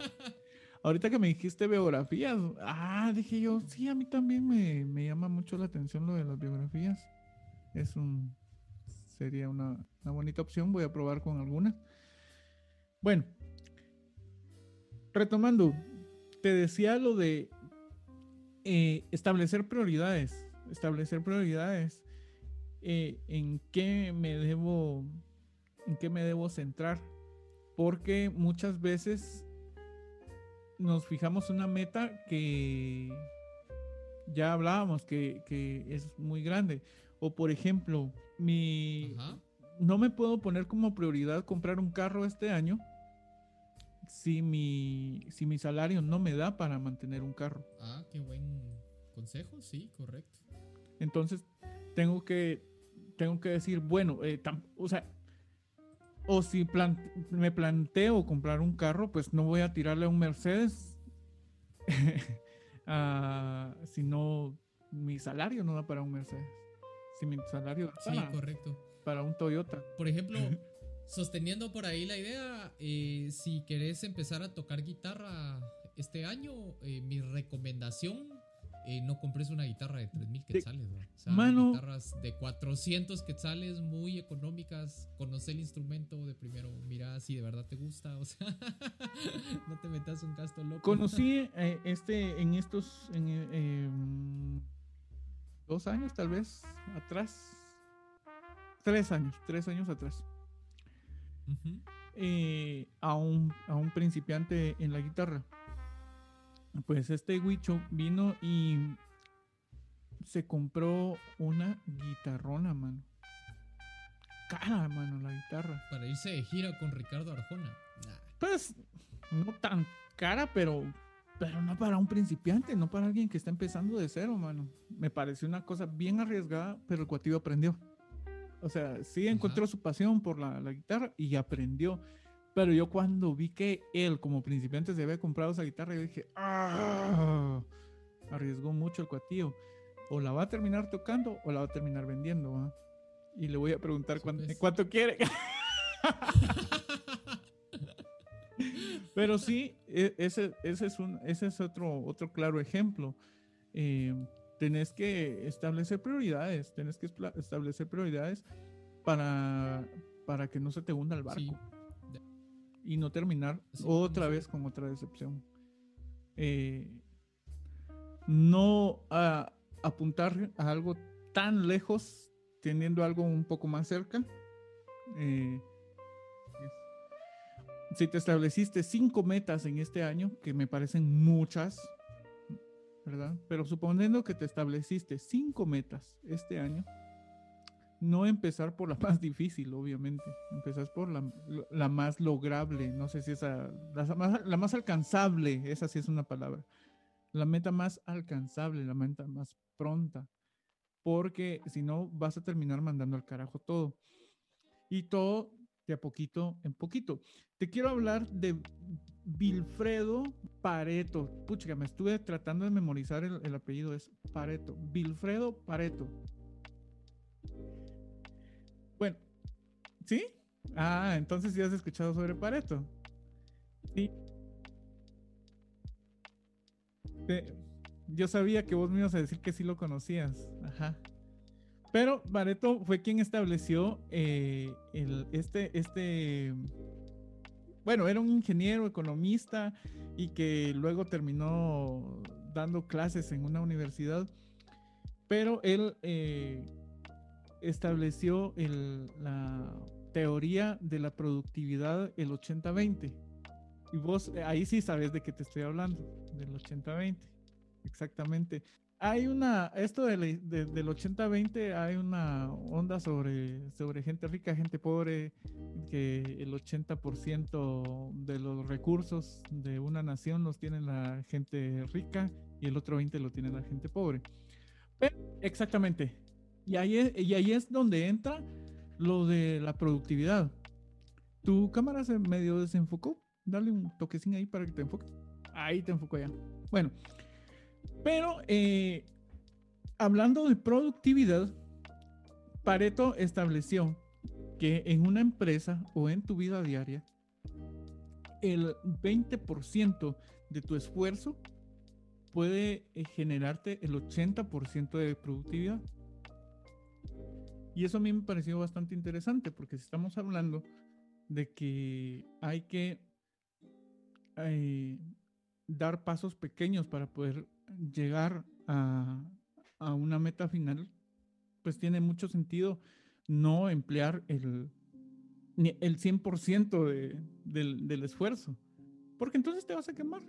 ahorita que me dijiste biografías, ah, dije yo, sí, a mí también me, llama mucho la atención lo de las biografías. Es un, sería una, bonita opción, voy a probar con algunas. Bueno, retomando, te decía lo de eh, establecer prioridades, establecer prioridades. Eh, en qué me debo, en qué me debo centrar, porque muchas veces nos fijamos una meta que ya hablábamos que, es muy grande. O por ejemplo, mi no me puedo poner como prioridad comprar un carro este año si mi, si mi salario no me da para mantener un carro. Ah, qué buen consejo, sí, correcto. Entonces, tengo que tengo que decir, bueno, eh, o sea, o si me planteo comprar un carro, pues no voy a tirarle a un Mercedes, si no, mi salario no da para un Mercedes. Si mi salario da sí, correcto. para un Toyota. Por ejemplo, sosteniendo por ahí la idea, eh, si querés empezar a tocar guitarra este año, eh, mi recomendación eh, no compres una guitarra de 3000 quetzales, ¿no? O sea, guitarras de 400 quetzales muy económicas. Conoce el instrumento de primero, mira si de verdad te gusta, o sea, no te metas un gasto loco. Conocí este en estos en, em, dos años tal vez atrás, tres años, tres años atrás. Eh, a, un, a un principiante en la guitarra pues este Huicho vino y se compró una guitarrona, mano. Cara, mano, la guitarra. Para irse de gira con Ricardo Arjona. Pues no tan cara, pero pero no para un principiante, no para alguien que está empezando de cero, mano. Me pareció una cosa bien arriesgada, pero el cuatillo aprendió. O sea, sí encontró su pasión por la, la, guitarra y aprendió. Pero yo cuando vi que él como principiante se había comprado esa guitarra, yo dije, ¡ah! Arriesgó mucho el cuatío. O la va a terminar tocando o la va a terminar vendiendo. Y le voy a preguntar cuánto, quiere. Pero sí, e, ese, ese, es, un, ese es otro, otro claro ejemplo. Eh, tenés que establecer prioridades, tenés que establecer prioridades para, para que no se te hunda el barco y no terminar otra vez con otra decepción. Eh, no apuntar a algo tan lejos teniendo algo un poco más cerca. Eh, si te estableciste cinco metas en este año, que me parecen muchas, ¿verdad? Pero suponiendo que te estableciste cinco metas este año, no empezar por la más difícil, obviamente. Empezar por la, la más lograble. No sé si esa. La más, la más alcanzable, esa sí es una palabra. La meta más alcanzable, la meta más pronta. Porque si no, vas a terminar mandando al carajo todo. Y todo de a poquito en poquito. Te quiero hablar de Vilfredo Pareto. Pucha, me estuve tratando de memorizar el, el apellido, es Pareto. Vilfredo Pareto. Bueno, ¿sí? Ah, entonces ya has escuchado sobre Pareto. Sí. Yo sabía que vos me ibas a decir que sí lo conocías. Ajá. Pero Pareto fue quien estableció eh, el, este, este, bueno, era un ingeniero, economista y que luego terminó dando clases en una universidad. Pero él eh, estableció la teoría de la productividad el 80-20. Y vos ahí sí sabes de qué te estoy hablando, del 80-20. Exactamente. Hay una, esto de, de, del 80-20, hay una onda sobre, sobre gente rica, gente pobre, que el 80% de los recursos de una nación los tiene la gente rica y el otro 20% lo tiene la gente pobre. Pero, exactamente, y ahí, es, y ahí es donde entra lo de la productividad. Tu cámara se medio desenfocó. Dale un toquecín ahí para que te enfoque. Ahí te enfocó ya. Bueno, pero eh, hablando de productividad, Pareto estableció que en una empresa o en tu vida diaria, el 20% de tu esfuerzo puede eh, generarte el 80% de productividad. Y eso a mí me pareció bastante interesante porque si estamos hablando de que hay que eh, dar pasos pequeños para poder llegar a, a, una meta final, pues tiene mucho sentido no emplear el, el 100% de, del, del esfuerzo, porque entonces te vas a quemar.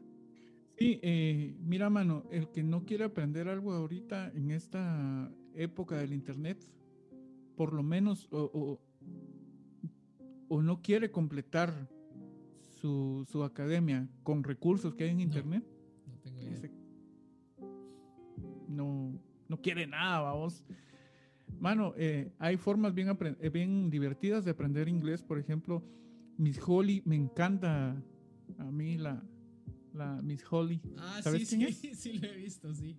Sí, eh, mira, mano, el que no quiere aprender algo ahorita en esta época del Internet, por lo menos o, o, no quiere completar su, su, academia con recursos que hay en internet, no, no tengo idea. No, no quiere nada, vamos. Mano, eh, hay formas bien, eh, bien divertidas de aprender inglés. Por ejemplo, Miss Holly, me encanta a mí la, la Miss Holly. Ah, ¿Sabes sí, quién sí, es? sí, lo he visto, sí.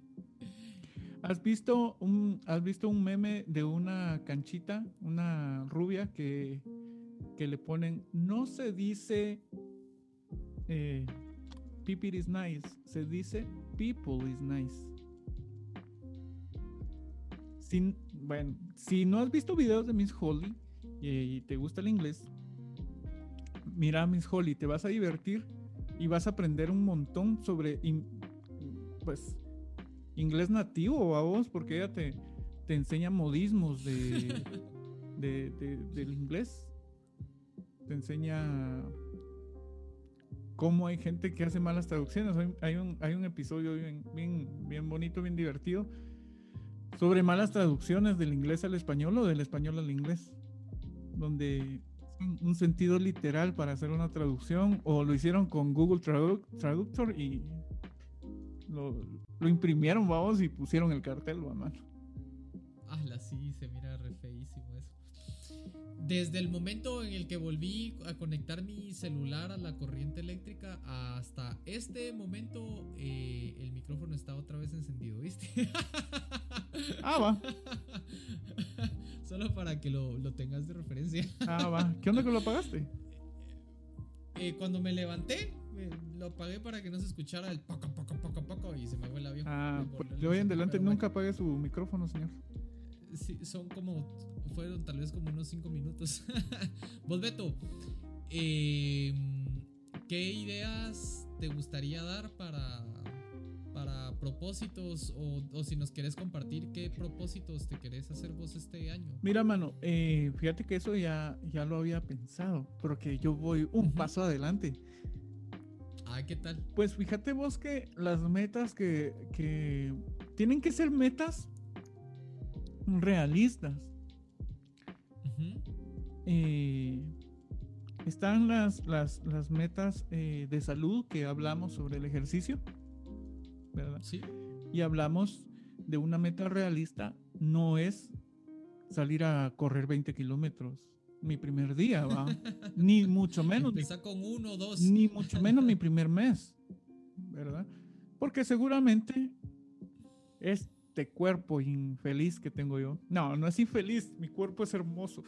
¿Has visto un, has visto un meme de una canchita, una rubia que, que le ponen, no se dice eh, people is nice, se dice people is nice. Sin, bueno, si no has visto videos de Miss Holly y, y te gusta el inglés, mira a Miss Holly, te vas a divertir y vas a aprender un montón sobre, pues, inglés nativo a vos, porque ella te, te enseña modismos de, de, de, del inglés. Te enseña cómo hay gente que hace malas traducciones. Hay un, hay un episodio bien, bien, bien bonito, bien divertido, sobre malas traducciones del inglés al español o del español al inglés, donde un sentido literal para hacer una traducción o lo hicieron con Google Traductor y lo, imprimieron, vamos, y pusieron el cartel, mano. Ah, sí, se mira re. Desde el momento en el que volví a conectar mi celular a la corriente eléctrica hasta este momento, eh, el micrófono está otra vez encendido, ¿viste? Ah, va. Solo para que lo, lo tengas de referencia. Ah, va. ¿Qué onda que lo apagaste? Eh, cuando me levanté, me lo apagué para que no se escuchara el poco, poco, poco, poco y se me fue el avión. Ah, pues de hoy en adelante nunca apague su micrófono, señor. Sí, son como, fueron tal vez como unos 5 minutos. Vos, Beto, eh, ¿qué ideas te gustaría dar para, para propósitos o, o, si nos querés compartir qué propósitos te querés hacer vos este año? Mira, mano, eh, fíjate que eso ya, ya lo había pensado, porque yo voy un uh -huh. paso adelante. Ah, Ah, ¿qué tal? Pues fíjate vos que las metas que, que tienen que ser metas realistas. Eh, están las, las, las metas eh, de salud que hablamos sobre el ejercicio, ¿verdad? Sí. Y hablamos de una meta realista, no es salir a correr 20 kilómetros mi primer día, ¿va? ni mucho menos. Con uno, dos. Ni mucho menos mi primer mes, ¿verdad? Porque seguramente este cuerpo infeliz que tengo yo, no, no es infeliz, mi cuerpo es hermoso.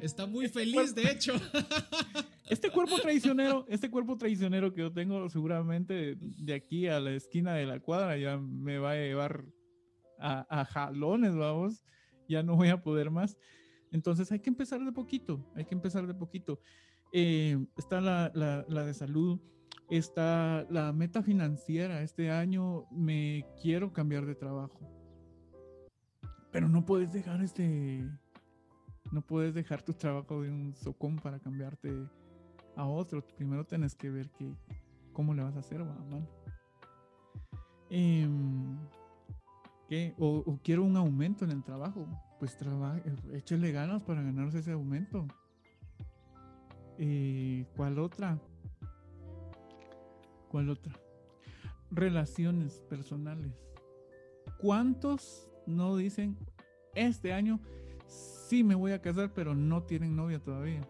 Está muy este feliz, de hecho. Este cuerpo traicionero, este cuerpo traicionero que yo tengo, seguramente de aquí a la esquina de la cuadra ya me va a llevar a, a jalones, vamos. Ya no voy a poder más. Entonces hay que empezar de poquito, hay que empezar de poquito. Eh, está la, la, de salud, está la meta financiera. Este año me quiero cambiar de trabajo. Pero no puedes dejar este, no puedes dejar tu trabajo de un socón para cambiarte a otro. Primero tienes que ver que, cómo le vas a hacer, mano. Eh, o, quiero un aumento en el trabajo. Pues trabaje, échele ganas para ganarse ese aumento. Eh, ¿Cuál otra? ¿Cuál otra? Relaciones personales. ¿Cuántos no dicen este año sí me voy a casar, pero no tienen novia todavía?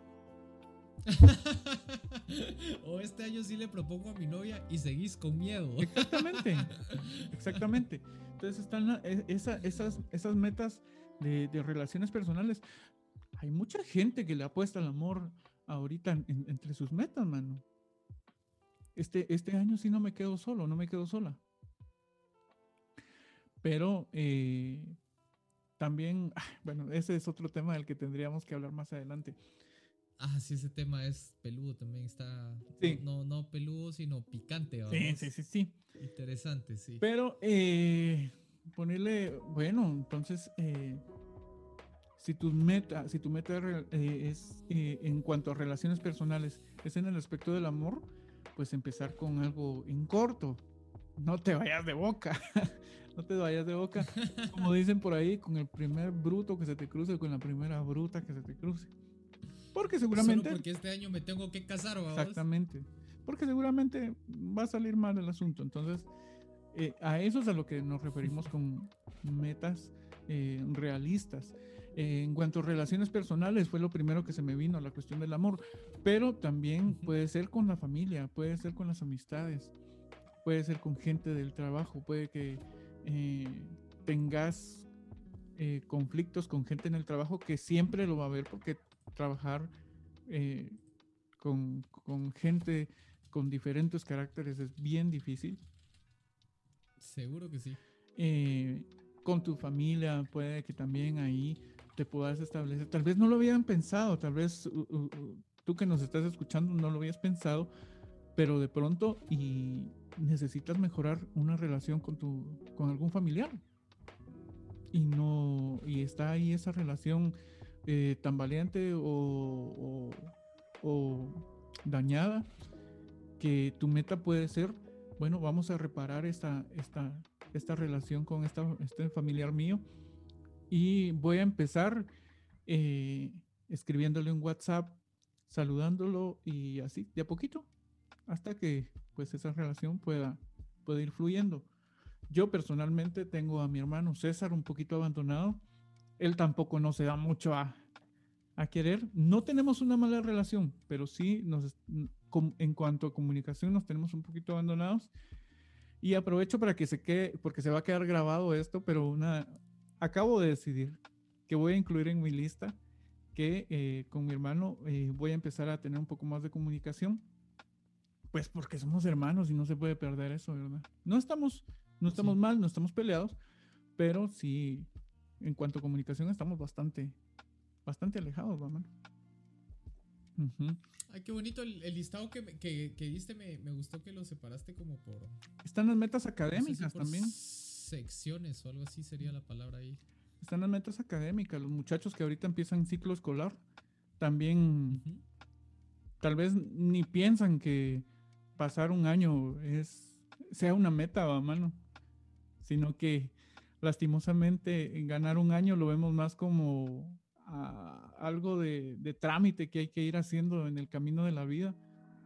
o este año sí le propongo a mi novia y seguís con miedo. Exactamente, exactamente. Entonces están e, esas, esas metas de, relaciones personales. Hay mucha gente que le apuesta al amor ahorita entre sus metas, mano. Este, este año sí no me quedo solo, no me quedo sola. Pero eh, también, bueno, ese es otro tema del que tendríamos que hablar más adelante. Ah, sí, ese tema es peludo también. Está. No, no peludo, sino picante. Sí, sí, sí, sí. Interesante, sí. Pero, eh, ponerle. Bueno, entonces. Eh, si tu meta, si tu meta eh, es en cuanto a relaciones personales, es en el aspecto del amor, pues empezar con algo en corto. No te vayas de boca. no te vayas de boca. Como dicen por ahí, con el primer bruto que se te cruce, con la primera bruta que se te cruce. Porque seguramente. Solo porque este año me tengo que casar, ¿vamos? Exactamente. Porque seguramente va a salir mal el asunto. Entonces, eh, a eso es a lo que nos referimos con metas eh, realistas. Eh, en cuanto a relaciones personales, fue lo primero que se me vino, la cuestión del amor. Pero también puede ser con la familia, puede ser con las amistades, puede ser con gente del trabajo, puede que tengas conflictos con gente en el trabajo que siempre lo va a haber porque trabajar eh, con, gente con diferentes caracteres es bien difícil. Seguro que sí. Eh, con tu familia puede que también ahí te puedas establecer. Tal vez no lo habían pensado, tal vez tú que nos estás escuchando no lo habías pensado, pero de pronto y necesitas mejorar una relación con tu con algún familiar. Y no y está ahí esa relación eh, tan valiente o, dañada que tu meta puede ser, bueno, vamos a reparar esta, esta, esta relación con esta, este familiar mío y voy a empezar eh, escribiéndole un WhatsApp, saludándolo y así, de a poquito, hasta que pues esa relación pueda, pueda ir fluyendo. Yo personalmente tengo a mi hermano César un poquito abandonado él tampoco no se da mucho a, querer. No tenemos una mala relación, pero sí nos, en cuanto a comunicación nos tenemos un poquito abandonados. Y aprovecho para que se quede, porque se va a quedar grabado esto, pero una, acabo de decidir que voy a incluir en mi lista que eh, con mi hermano eh, voy a empezar a tener un poco más de comunicación. Pues porque somos hermanos y no se puede perder eso, ¿verdad? No estamos, no estamos mal, no estamos peleados, pero sí en cuanto a comunicación estamos bastante, bastante alejados, mamá. Ay, qué bonito el, listado que, diste, me, gustó que lo separaste como por... Están las metas académicas también. Secciones o algo así sería la palabra ahí. Están las metas académicas, los muchachos que ahorita empiezan ciclo escolar, también tal vez ni piensan que pasar un año es, sea una meta, va, mano. Sino que lastimosamente ganar un año lo vemos más como ah, algo de, de, trámite que hay que ir haciendo en el camino de la vida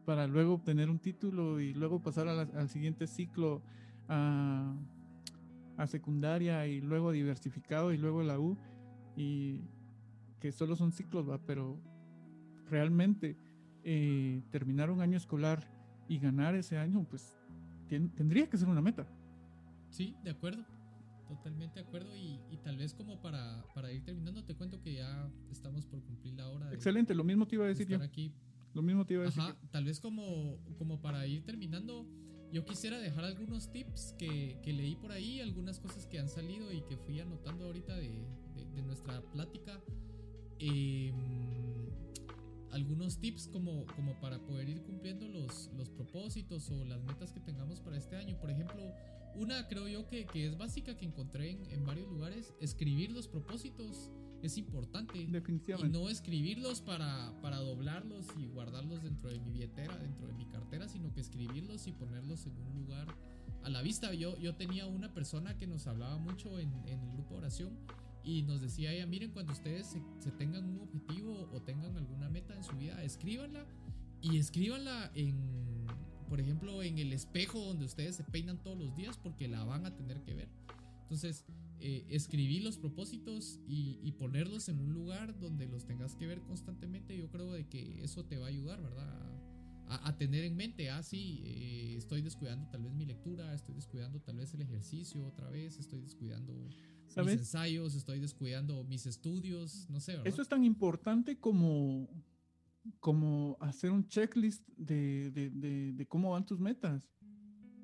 para luego obtener un título y luego pasar al siguiente ciclo a, a, secundaria y luego diversificado y luego la U y que solo son ciclos, va, pero realmente eh, terminar un año escolar y ganar ese año, pues tendría que ser una meta. Sí, de acuerdo. Totalmente de acuerdo y, tal vez como para, para, ir terminando te cuento que ya estamos por cumplir la hora. Excelente, lo mismo te iba a decir yo. Aquí. Lo mismo te iba a decir. Ajá, tal vez como, como para ir terminando, yo quisiera dejar algunos tips que, que, leí por ahí, algunas cosas que han salido y que fui anotando ahorita de, de, nuestra plática. Em, algunos tips como, como para poder ir cumpliendo los, los propósitos o las metas que tengamos para este año. Por ejemplo, una creo yo que, que es básica que encontré en, en, varios lugares, escribir los propósitos es importante. Definitivamente. Y no escribirlos para, para doblarlos y guardarlos dentro de mi billetera, dentro de mi cartera, sino que escribirlos y ponerlos en un lugar a la vista. Yo, yo tenía una persona que nos hablaba mucho en, en el grupo oración y nos decía ella, miren, cuando ustedes se, tengan un objetivo o tengan alguna meta en su vida, escríbanla y escríbanla en, por ejemplo, en el espejo donde ustedes se peinan todos los días porque la van a tener que ver. Entonces, eh, escribir los propósitos y, ponerlos en un lugar donde los tengas que ver constantemente, yo creo de que eso te va a ayudar, ¿verdad? A, tener en mente, ah, sí, eh, estoy descuidando tal vez mi lectura, estoy descuidando tal vez el ejercicio otra vez, estoy descuidando mis ensayos, estoy descuidando mis estudios, no sé. Eso es tan importante como, como hacer un checklist de, cómo van tus metas.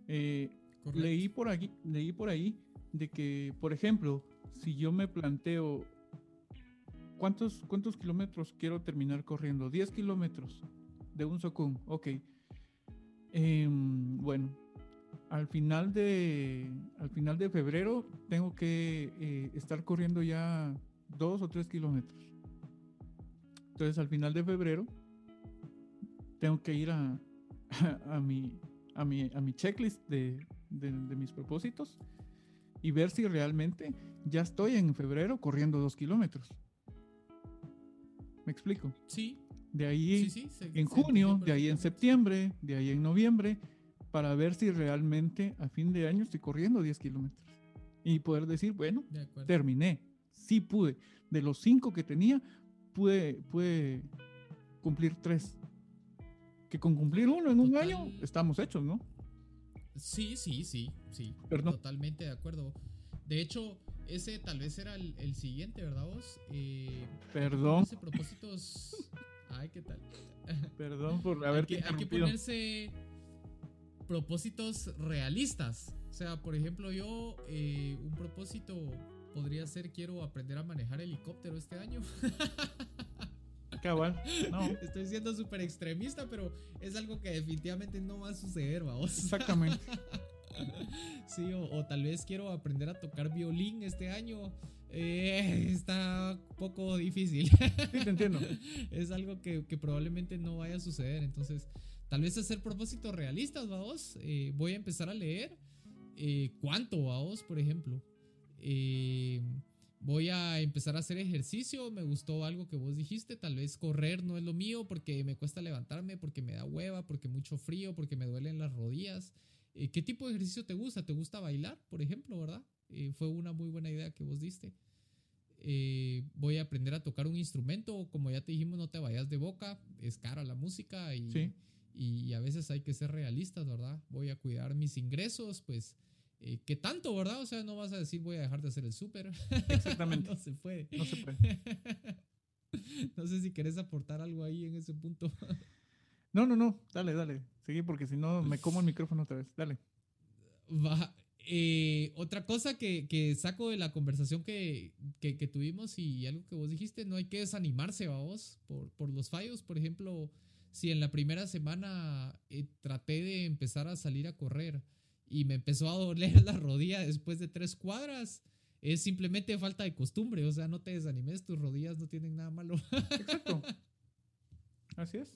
Eh, leí por aquí, leí por ahí de que, por ejemplo, si yo me planteo cuántos, cuántos kilómetros quiero terminar corriendo, 10 kilómetros de un socún, ok. Em, bueno, al final de, al final de febrero tengo que eh, estar corriendo ya dos o tres kilómetros. Entonces al final de febrero tengo que ir a, a, mi, a, mi, a mi checklist de, de, mis propósitos y ver si realmente ya estoy en febrero corriendo dos kilómetros. ¿Me explico? Sí. De ahí en junio, de ahí en septiembre, de ahí en noviembre para ver si realmente a fin de año estoy corriendo 10 kilómetros. Y poder decir, bueno, terminé. Sí pude. De los 5 que tenía, pude, pude cumplir 3. Que con cumplir uno en un año estamos hechos, ¿no? Sí, sí, sí, sí. Totalmente de acuerdo. De hecho, ese tal vez era el, siguiente, ¿verdad vos? Eh, Perdón. propósitos... Ay, ¿qué tal? Perdón por haber hay hay que ponerse propósitos realistas. O sea, por ejemplo, yo eh, un propósito podría ser quiero aprender a manejar helicóptero este año. Cabal, no. Estoy siendo súper extremista, pero es algo que definitivamente no va a suceder, vamos. Exactamente. Sí, o, tal vez quiero aprender a tocar violín este año. Eh, está un poco difícil. Sí, te entiendo. Es algo que, que probablemente no vaya a suceder. Entonces, Tal vez hacer propósitos realistas, vamos. Eh, voy a empezar a leer. Eh, ¿Cuánto, vamos? Por ejemplo. Eh, voy a empezar a hacer ejercicio. Me gustó algo que vos dijiste. Tal vez correr no es lo mío porque me cuesta levantarme, porque me da hueva, porque mucho frío, porque me duelen las rodillas. ¿Qué tipo de ejercicio te gusta? ¿Te gusta bailar, por ejemplo, verdad? fue una muy buena idea que vos diste. voy a aprender a tocar un instrumento. Como ya te dijimos, no te vayas de boca. Es cara la música y, sí y a veces hay que ser realistas, ¿verdad? Voy a cuidar mis ingresos, pues, eh, ¿qué tanto, verdad? O sea, no vas a decir voy a dejar de hacer el súper. Exactamente. no se puede. No se puede. no sé si querés aportar algo ahí en ese punto. no, no, no, dale, dale. Seguí porque si no me como el micrófono otra vez. Dale. Va. Eh, otra cosa que, que, saco de la conversación que, que, que, tuvimos y algo que vos dijiste, no hay que desanimarse, vos, por, por los fallos. Por ejemplo, si en la primera semana eh, traté de empezar a salir a correr y me empezó a doler la rodilla después de tres cuadras, es simplemente falta de costumbre. O sea, no te desanimes, tus rodillas no tienen nada malo. Exacto. Así es.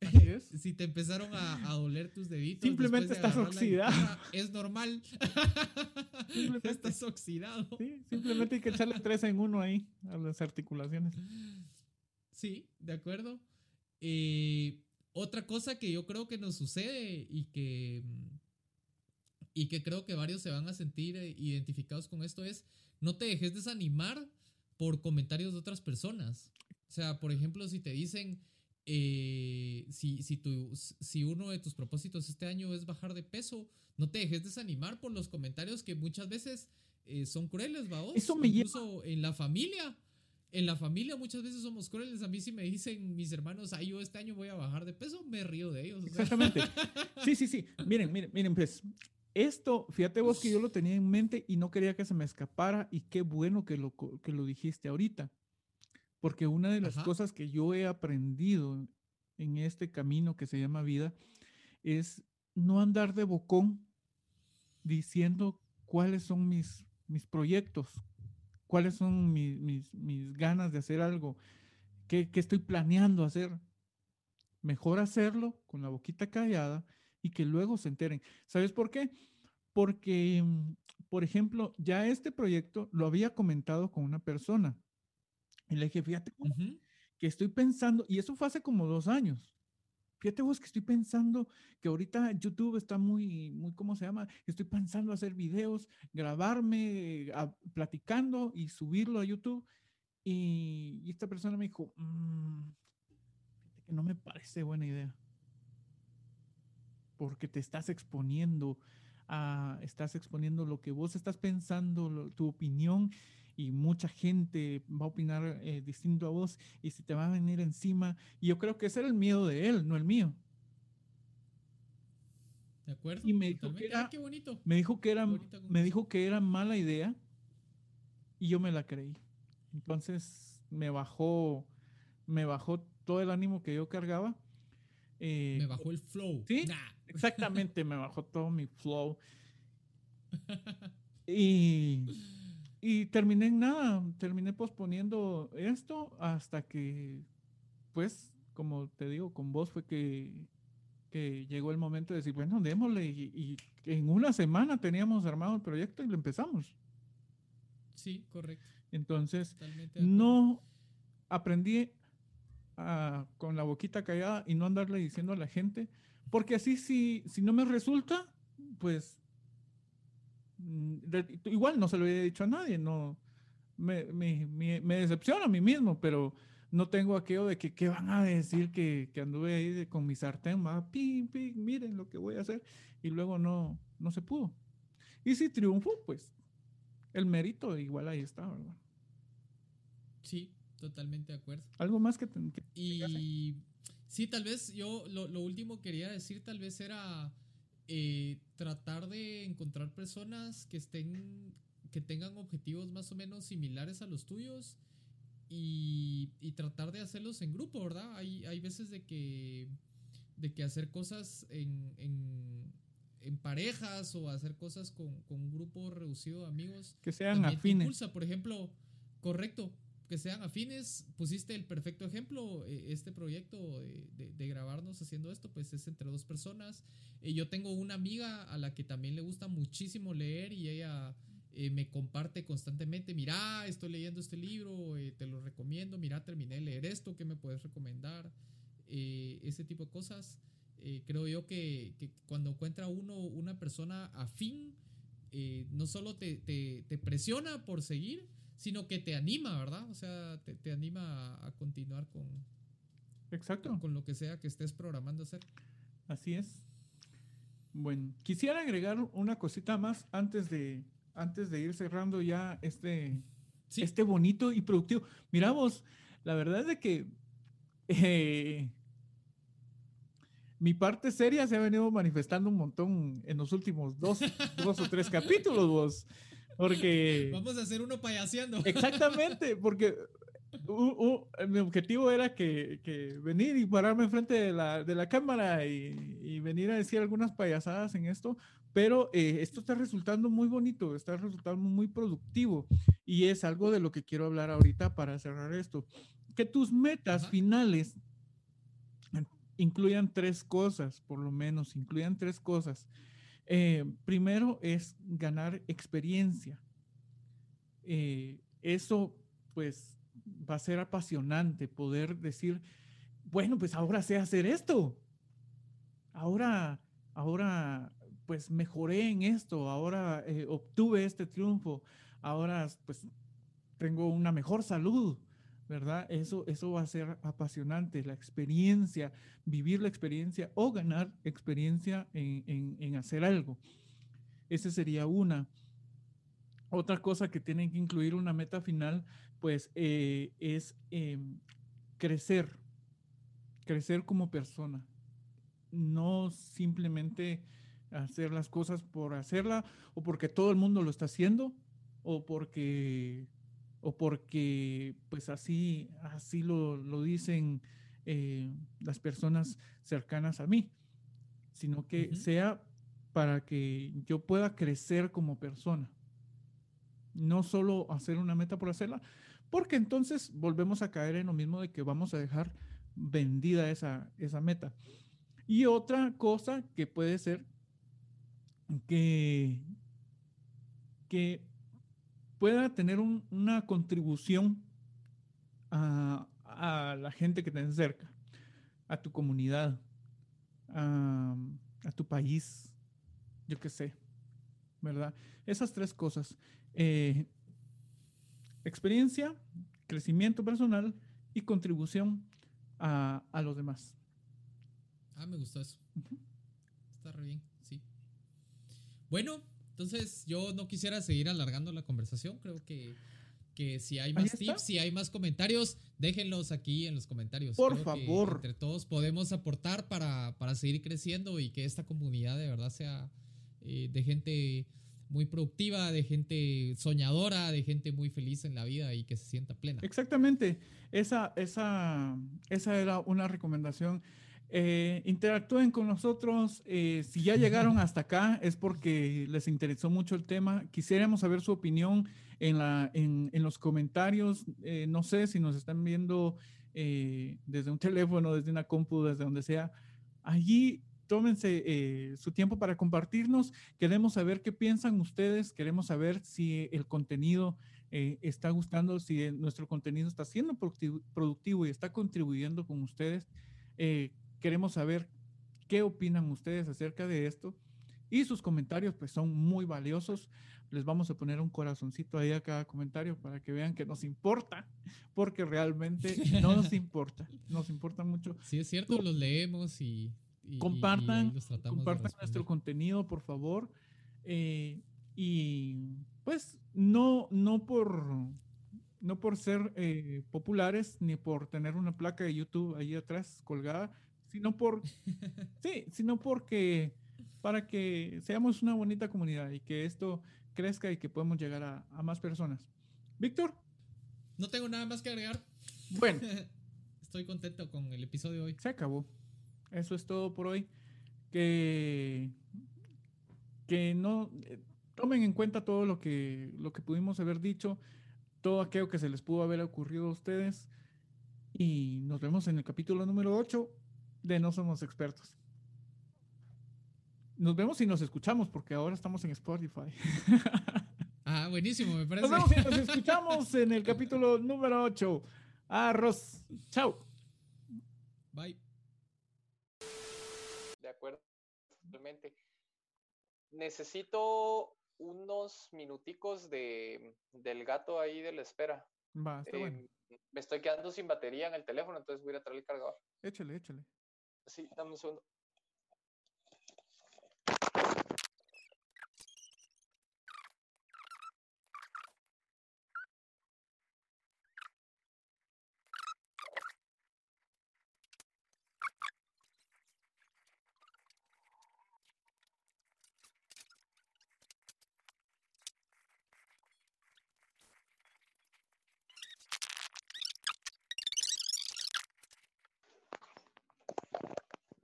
si te empezaron a, doler tus deditos. Simplemente estás oxidado. es normal. estás oxidado. Sí, simplemente hay que echarle tres en uno ahí a las articulaciones. Sí, de acuerdo. Eh, otra cosa que yo creo que nos sucede y que, y que creo que varios se van a sentir eh, identificados con esto es no te dejes desanimar por comentarios de otras personas. O sea, por ejemplo, si te dicen, eh, si, si, si uno de tus propósitos este año es bajar de peso, no te dejes desanimar por los comentarios que muchas veces eh, son crueles, ¿va? Eso me Incluso en la familia. En la familia muchas veces somos crueles. A mí si me dicen mis hermanos, ay, yo este año voy a bajar de peso, me río de ellos. Exactamente. Sí, sí, sí. Miren, miren, miren, pues esto, fíjate vos que yo lo tenía en mente y no quería que se me escapara y qué bueno que lo, que lo dijiste ahorita. Porque una de las cosas que yo he aprendido en este camino que se llama vida es no andar de bocón diciendo cuáles son mis, mis proyectos, cuáles son mis, mis, ganas de hacer algo, qué, qué estoy planeando hacer. Mejor hacerlo con la boquita callada y que luego se enteren. ¿Sabes por qué? Porque, mm, por ejemplo, ya este proyecto lo había comentado con una persona. Y le dije, fíjate que estoy pensando, y eso fue hace como dos años. Fíjate vos que estoy pensando que ahorita YouTube está muy, muy, ¿cómo se llama? Estoy pensando hacer videos, grabarme, platicando y subirlo a YouTube. Y, esta persona me dijo, mm, que no me parece buena idea porque te estás exponiendo a, estás exponiendo lo que vos estás pensando, tu opinión y mucha gente va a opinar eh, distinto a vos y se te va a venir encima. Y yo creo que ese era el miedo de él, no el mío. De acuerdo. Y me dijo que era, ah, qué bonito. Me dijo que era, me dijo que era mala idea y yo me la creí. Entonces me bajó, me bajó todo el ánimo que yo cargaba eh, me bajó el flow. Sí, exactamente, me bajó todo mi flow. Y, y terminé en nada, terminé posponiendo esto hasta que, pues, como te digo, con vos fue que, que llegó el momento de decir, bueno, démosle. Y, y en una semana teníamos armado el proyecto y lo empezamos. Sí, correcto. Entonces, no aprendí con la boquita callada y no andarle diciendo a la gente, porque así si, si no me resulta, pues igual no se lo he dicho a nadie, no me, me, me, decepciona a mí mismo, pero no tengo aquello de que qué van a decir que, que anduve ahí con mi sartén, va, pim, pim, miren lo que voy a hacer, y luego no, no se pudo. Y si triunfo, pues el mérito igual ahí está, ¿verdad? Sí, Totalmente de acuerdo. Algo más que... y sí, tal vez yo lo, lo, último quería decir tal vez era eh, tratar de encontrar personas que estén, que tengan objetivos más o menos similares a los tuyos y, y tratar de hacerlos en grupo, ¿verdad? Hay, hay veces de que, de que hacer cosas en, en, en parejas o hacer cosas con, con, un grupo reducido de amigos. Que sean afines. Impulsa, por ejemplo, correcto que sean afines, pusiste el perfecto ejemplo, eh, este proyecto de, grabarnos haciendo esto, pues es entre dos personas. Eh, yo tengo una amiga a la que también le gusta muchísimo leer y ella eh, me comparte constantemente, mira, estoy leyendo este libro, te lo recomiendo, mira, terminé de leer esto, ¿qué me puedes recomendar? ese tipo de cosas. creo yo que, cuando encuentra uno una persona afín, no solo te, te presiona por seguir, sino que te anima, ¿verdad? O sea, te, anima a, continuar con, Exacto. Con, lo que sea que estés programando hacer. Así es. Bueno, quisiera agregar una cosita más antes de, antes de ir cerrando ya este, este bonito y productivo. Miramos, la verdad es de que eh, mi parte seria se ha venido manifestando un montón en los últimos dos, dos o tres capítulos, vos. Porque. Vamos a hacer uno payaseando. Exactamente, porque mi objetivo era que, que, venir y pararme enfrente de la, de la cámara y, y, venir a decir algunas payasadas en esto, pero eh, esto está resultando muy bonito, está resultando muy productivo y es algo de lo que quiero hablar ahorita para cerrar esto. Que tus metas finales incluyan tres cosas, por lo menos, incluyan tres cosas. Eh, primero es ganar experiencia. Eh, eso, pues, va a ser apasionante poder decir, bueno, pues ahora sé hacer esto. Ahora, ahora, pues mejoré en esto. Ahora eh, obtuve este triunfo. Ahora, pues, tengo una mejor salud. ¿Verdad? Eso, eso va a ser apasionante, la experiencia, vivir la experiencia o ganar experiencia en, hacer algo. Esa sería una. Otra cosa que tienen que incluir una meta final, pues eh, es em, crecer, crecer como persona. No simplemente hacer las cosas por hacerla o porque todo el mundo lo está haciendo o porque o porque pues así, así lo, dicen eh, las personas cercanas a mí, sino que sea para que yo pueda crecer como persona. No solo hacer una meta por hacerla, porque entonces volvemos a caer en lo mismo de que vamos a dejar vendida esa, esa meta. Y otra cosa que puede ser que, que pueda tener una contribución a, la gente que tenés cerca, a tu comunidad, a, tu país, yo qué sé, ¿verdad? Esas tres cosas. Eh, experiencia, crecimiento personal y contribución a, los demás. Ah, me gustó eso. Está re bien, sí. Bueno, entonces, yo no quisiera seguir alargando la conversación. Creo que, que si hay más tips, si hay más comentarios, déjenlos aquí en los comentarios. Por favor. entre todos podemos aportar para, seguir creciendo y que esta comunidad de verdad sea eh, de gente muy productiva, de gente soñadora, de gente muy feliz en la vida y que se sienta plena. Exactamente. Esa, esa, esa era una recomendación. Eh, interactúen con nosotros. Eh, si ya llegaron hasta acá es porque les interesó mucho el tema. Quisiéramos saber su opinión en, la, en, los comentarios. Eh, no sé si nos están viendo desde un teléfono, desde una compu, desde donde sea. Allí tómense su tiempo para compartirnos. Queremos saber qué piensan ustedes. Queremos saber si el contenido está gustando, si nuestro contenido está siendo productivo, y está contribuyendo con ustedes. Queremos saber qué opinan ustedes acerca de esto. Y sus comentarios pues son muy valiosos. Les vamos a poner un corazoncito ahí a cada comentario para que vean que nos importa, porque realmente no nos importa. Nos importa mucho. Sí, es cierto, los leemos y... compartan compartan nuestro contenido, por favor. Eh, y pues no, no por no por ser eh, populares ni por tener una placa de YouTube ahí atrás colgada, sino por, sí, sino porque para que seamos una bonita comunidad y que esto crezca y que podamos llegar a, más personas. Víctor. No tengo nada más que agregar. Bueno. Estoy contento con el episodio de hoy. Se acabó. Eso es todo por hoy. Que, que no eh, tomen en cuenta todo lo que, lo que pudimos haber dicho, todo aquello que se les pudo haber ocurrido a ustedes. Y nos vemos en el capítulo número 8 de No Somos Expertos. Nos vemos y nos escuchamos porque ahora estamos en Spotify. Ah, buenísimo, me parece. Nos vemos y nos escuchamos en el capítulo número 8. Arroz. Chao. Bye. De acuerdo, totalmente. Necesito unos minuticos de, del gato ahí de la espera. Va, está bueno. Eh, me estoy quedando sin batería en el teléfono, entonces voy a traer el cargador. Échale, échale. Sí, dame un.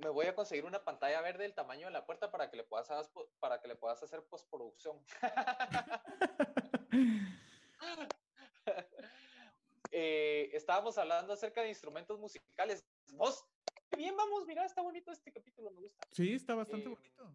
me voy a conseguir una pantalla verde del tamaño de la puerta para que le puedas, para que le puedas hacer postproducción. Eh, estábamos hablando acerca de instrumentos musicales. Vos, bien vamos, mira, está bonito este capítulo, me gusta. Sí, está bastante Eh, bonito.